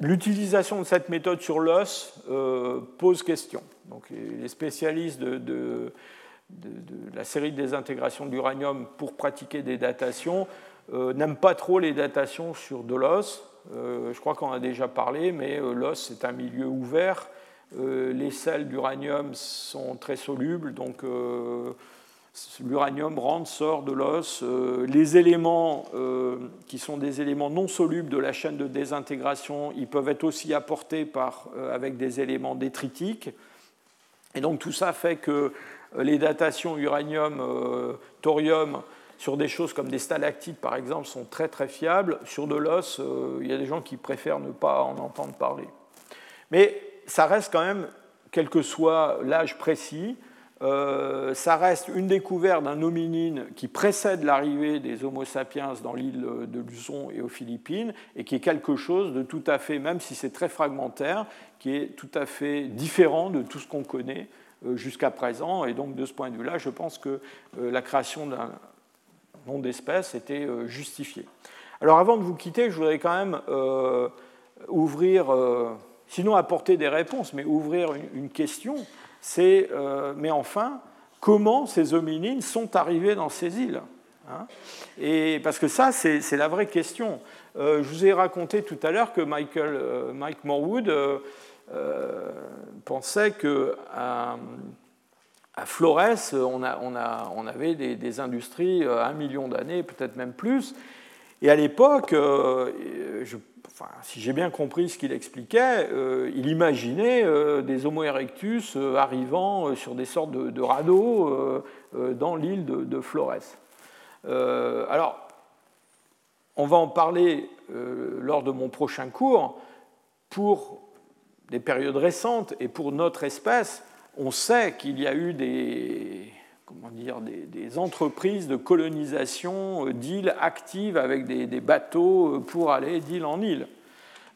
l'utilisation de cette méthode sur l'os euh, pose question. Donc, les spécialistes de, la série de désintégration de l'uranium pour pratiquer des datations n'aiment pas trop les datations sur de l'os. je crois qu'on a déjà parlé, mais l'os, c'est un milieu ouvert euh, les sels d'uranium sont très solubles, donc euh, l'uranium rentre, sort de l'os. Euh, les éléments qui sont des éléments non solubles de la chaîne de désintégration, ils peuvent être aussi apportés par, avec des éléments détritiques. Et donc tout ça fait que les datations uranium-thorium sur des choses comme des stalactites, par exemple, sont très très fiables. Sur de l'os, il y a des gens qui préfèrent ne pas en entendre parler. Mais ça reste quand même, quel que soit l'âge précis, euh, ça reste une découverte d'un hominine qui précède l'arrivée des Homo sapiens dans l'île de Luzon et aux Philippines, et qui est quelque chose de tout à fait, même si c'est très fragmentaire, qui est tout à fait différent de tout ce qu'on connaît euh, jusqu'à présent. Et donc, de ce point de vue-là, je pense que euh, la création d'un nom d'espèce était justifiée. Alors, avant de vous quitter, je voudrais quand même ouvrir, sinon apporter des réponses, mais ouvrir une question c'est, euh, mais enfin, comment ces hominines sont arrivés dans ces îles hein? Et parce que ça, c'est la vraie question. Euh, je vous ai raconté tout à l'heure que Michael, euh, Mike Morwood pensait que à, Flores, on, avait des, industries à un million d'années, peut-être même plus. Et à l'époque, je si j'ai bien compris ce qu'il expliquait, euh, il imaginait euh, des Homo erectus euh, arrivant sur des sortes de, radeaux dans l'île de, Flores. alors, on va en parler lors de mon prochain cours. Pour des périodes récentes et pour notre espèce, on sait qu'il y a eu des, comment dire, des, entreprises de colonisation d'îles actives avec des, des, bateaux pour aller d'île en île.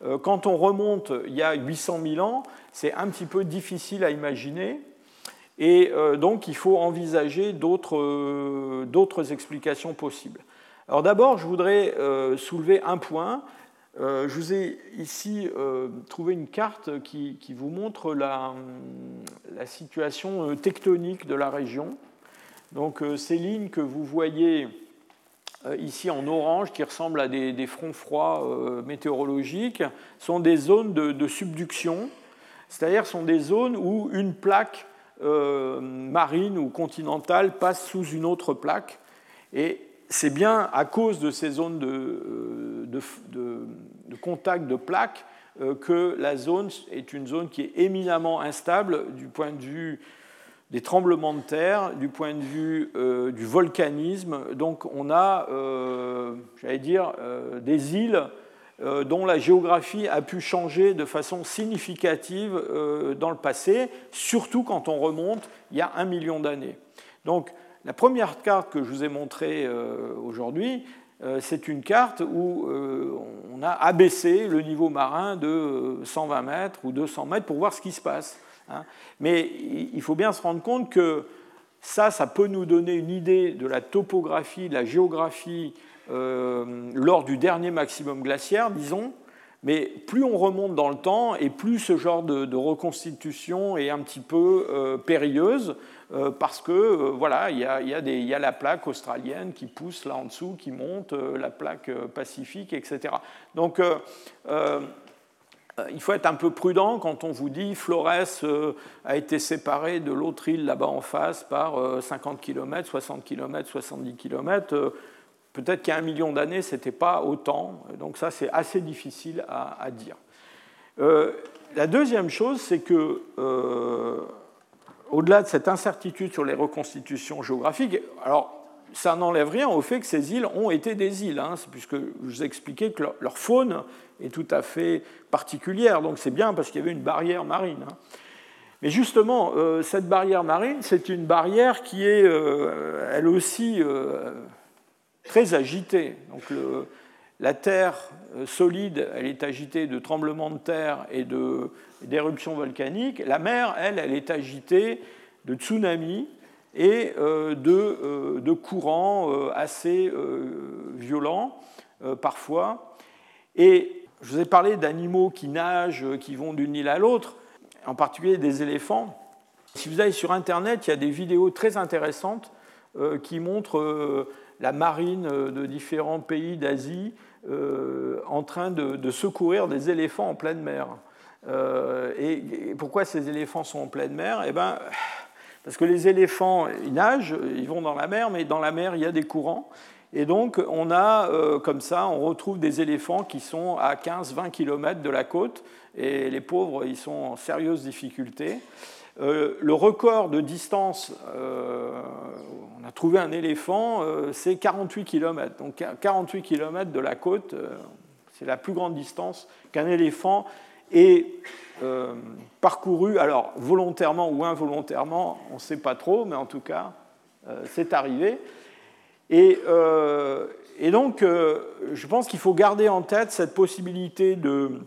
Euh, quand on remonte il y a 800 000 ans, c'est un petit peu difficile à imaginer. Et euh, donc, il faut envisager euh, d'autres explications possibles. Alors d'abord, je voudrais soulever un point. Je vous ai ici trouvé une carte qui, vous montre la, situation tectonique de la région. Donc ces lignes que vous voyez euh, ici en orange, qui ressemblent à des, fronts froids euh, météorologiques, sont des zones de, subduction, c'est-à-dire sont des zones où une plaque euh, marine ou continentale passe sous une autre plaque. Et c'est bien à cause de ces zones de contact de plaques que la zone est une zone qui est éminemment instable du point de vue des tremblements de terre, du point de vue euh, du volcanisme. Donc on a, euh, j'allais dire, euh, des îles dont la géographie a pu changer de façon significative dans le passé, surtout quand on remonte il y a un million d'années. Donc la première carte que je vous ai montrée aujourd'hui, c'est une carte où on a abaissé le niveau marin de 120 mètres ou 200 mètres pour voir ce qui se passe. Hein. Mais il faut bien se rendre compte que ça, ça peut nous donner une idée de la topographie, de la géographie euh, lors du dernier maximum glaciaire, disons. Mais plus on remonte dans le temps et plus ce genre de, reconstitution est un petit peu euh, périlleuse euh, parce que voilà, il y, y, a la plaque australienne qui pousse là en dessous, qui monte, la plaque pacifique, etc. Donc il faut être un peu prudent quand on vous dit Flores euh, a été séparé de l'autre île là-bas en face par 50 km, 60 km, 70 km. Peut-être qu'il y a un million d'années, ce n'était pas autant. Donc ça, c'est assez difficile à, dire. Euh, la deuxième chose, c'est que, au-delà de cette incertitude sur les reconstitutions géographiques, ça n'enlève rien au fait que ces îles ont été des îles, hein, puisque je vous ai expliqué que leur, faune est tout à fait particulière. Donc c'est bien parce qu'il y avait une barrière marine. Hein. Mais justement, euh, cette barrière marine, c'est une barrière qui est, euh, elle aussi, euh, très agitée. Donc la terre solide, elle est agitée de tremblements de terre et d'éruptions volcaniques. La mer, elle, elle est agitée de tsunamis et de, de, courants assez violents parfois. Et je vous ai parlé d'animaux qui nagent, euh, qui vont d'une île à l'autre, en particulier des éléphants. Si vous allez sur Internet, il y a des vidéos très intéressantes euh, qui montrent euh, la marine de différents pays d'Asie en train de, secourir des éléphants en pleine mer. et, pourquoi ces éléphants sont en pleine mer? Eh ben, Parce que les éléphants, ils nagent, ils vont dans la mer, mais dans la mer, il y a des courants. Et donc, on a, euh, comme ça, on retrouve des éléphants qui sont à 15-20 km de la côte, et les pauvres, ils sont en sérieuse difficulté. Euh, le record de distance, euh, on a trouvé un éléphant, c'est 48 km. Donc 48 km de la côte, c'est la plus grande distance qu'un éléphant ait parcouru, alors volontairement ou involontairement, on ne sait pas trop, mais en tout cas, c'est arrivé. Euh, et, donc, euh, je pense qu'il faut garder en tête cette possibilité de,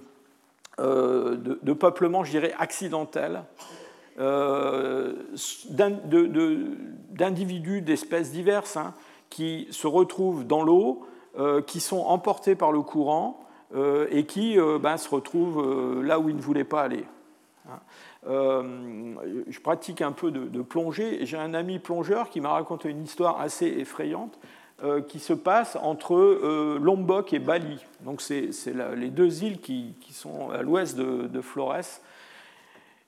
euh, de, peuplement, je dirais, accidentel, d'individus, d'espèces diverses, hein, qui se retrouvent dans l'eau, qui sont emportés par le courant et qui ben, se retrouvent là où ils ne voulaient pas aller. Hein. Euh, je pratique un peu de, plongée et j'ai un ami plongeur qui m'a raconté une histoire assez effrayante euh, qui se passe entre euh, Lombok et Bali. Donc c'est les deux îles qui, sont à l'ouest de, Flores.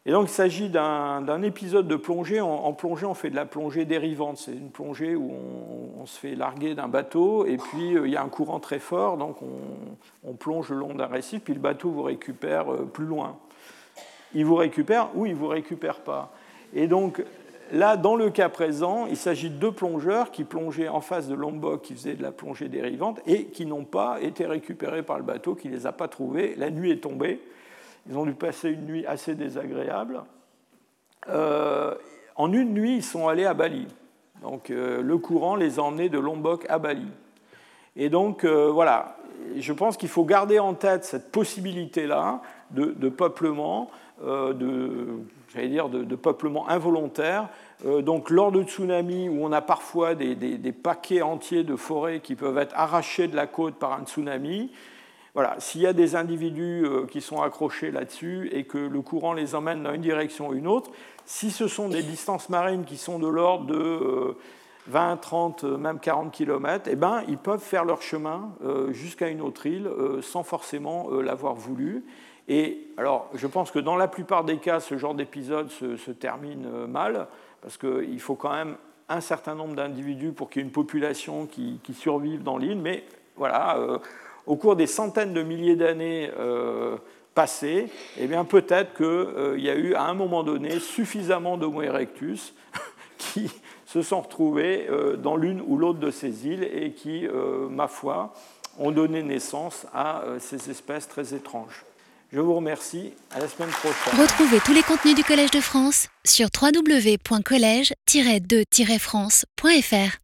Et donc il s'agit d'un épisode de plongée. En, plongée, on fait de la plongée dérivante. C'est une plongée où on, se fait larguer d'un bateau et puis il y a un courant très fort, donc on, on plonge le long d'un récif, puis le bateau vous récupère plus loin il vous récupère ou il ne vous récupère pas. Et donc là, dans le cas présent, il s'agit de deux plongeurs qui plongeaient en face de Lombok, qui faisaient de la plongée dérivante, et qui n'ont pas été récupérés par le bateau, qui ne les a pas trouvés. La nuit est tombée. Ils ont dû passer une nuit assez désagréable. Euh, en une nuit, ils sont allés à Bali. Donc euh, le courant les a emmenés de Lombok à Bali. Et donc euh, voilà, je pense qu'il faut garder en tête cette possibilité-là de, peuplement euh, dire, de, peuplement involontaire. Donc lors de tsunamis où on a parfois des, paquets entiers de forêts qui peuvent être arrachés de la côte par un tsunami, voilà, s'il y a des individus euh, qui sont accrochés là-dessus et que le courant les emmène dans une direction ou une autre, si ce sont des distances marines qui sont de l'ordre de 20, 30, même 40 km, eh ben, ils peuvent faire leur chemin jusqu'à une autre île sans forcément l'avoir voulu. Et alors, je pense que dans la plupart des cas, ce genre d'épisode se, termine euh, mal, parce qu'il faut quand même un certain nombre d'individus pour qu'il y ait une population qui, survive dans l'île. Mais voilà, euh, au cours des centaines de milliers d'années euh, passées, eh bien peut-être qu'il y a eu à un moment donné suffisamment d'Homo erectus qui se sont retrouvés dans l'une ou l'autre de ces îles et qui, ma foi, ont donné naissance à ces espèces très étranges. Je vous remercie. À la semaine prochaine. Retrouvez tous les contenus du Collège de France sur www.colège-2-france.fr.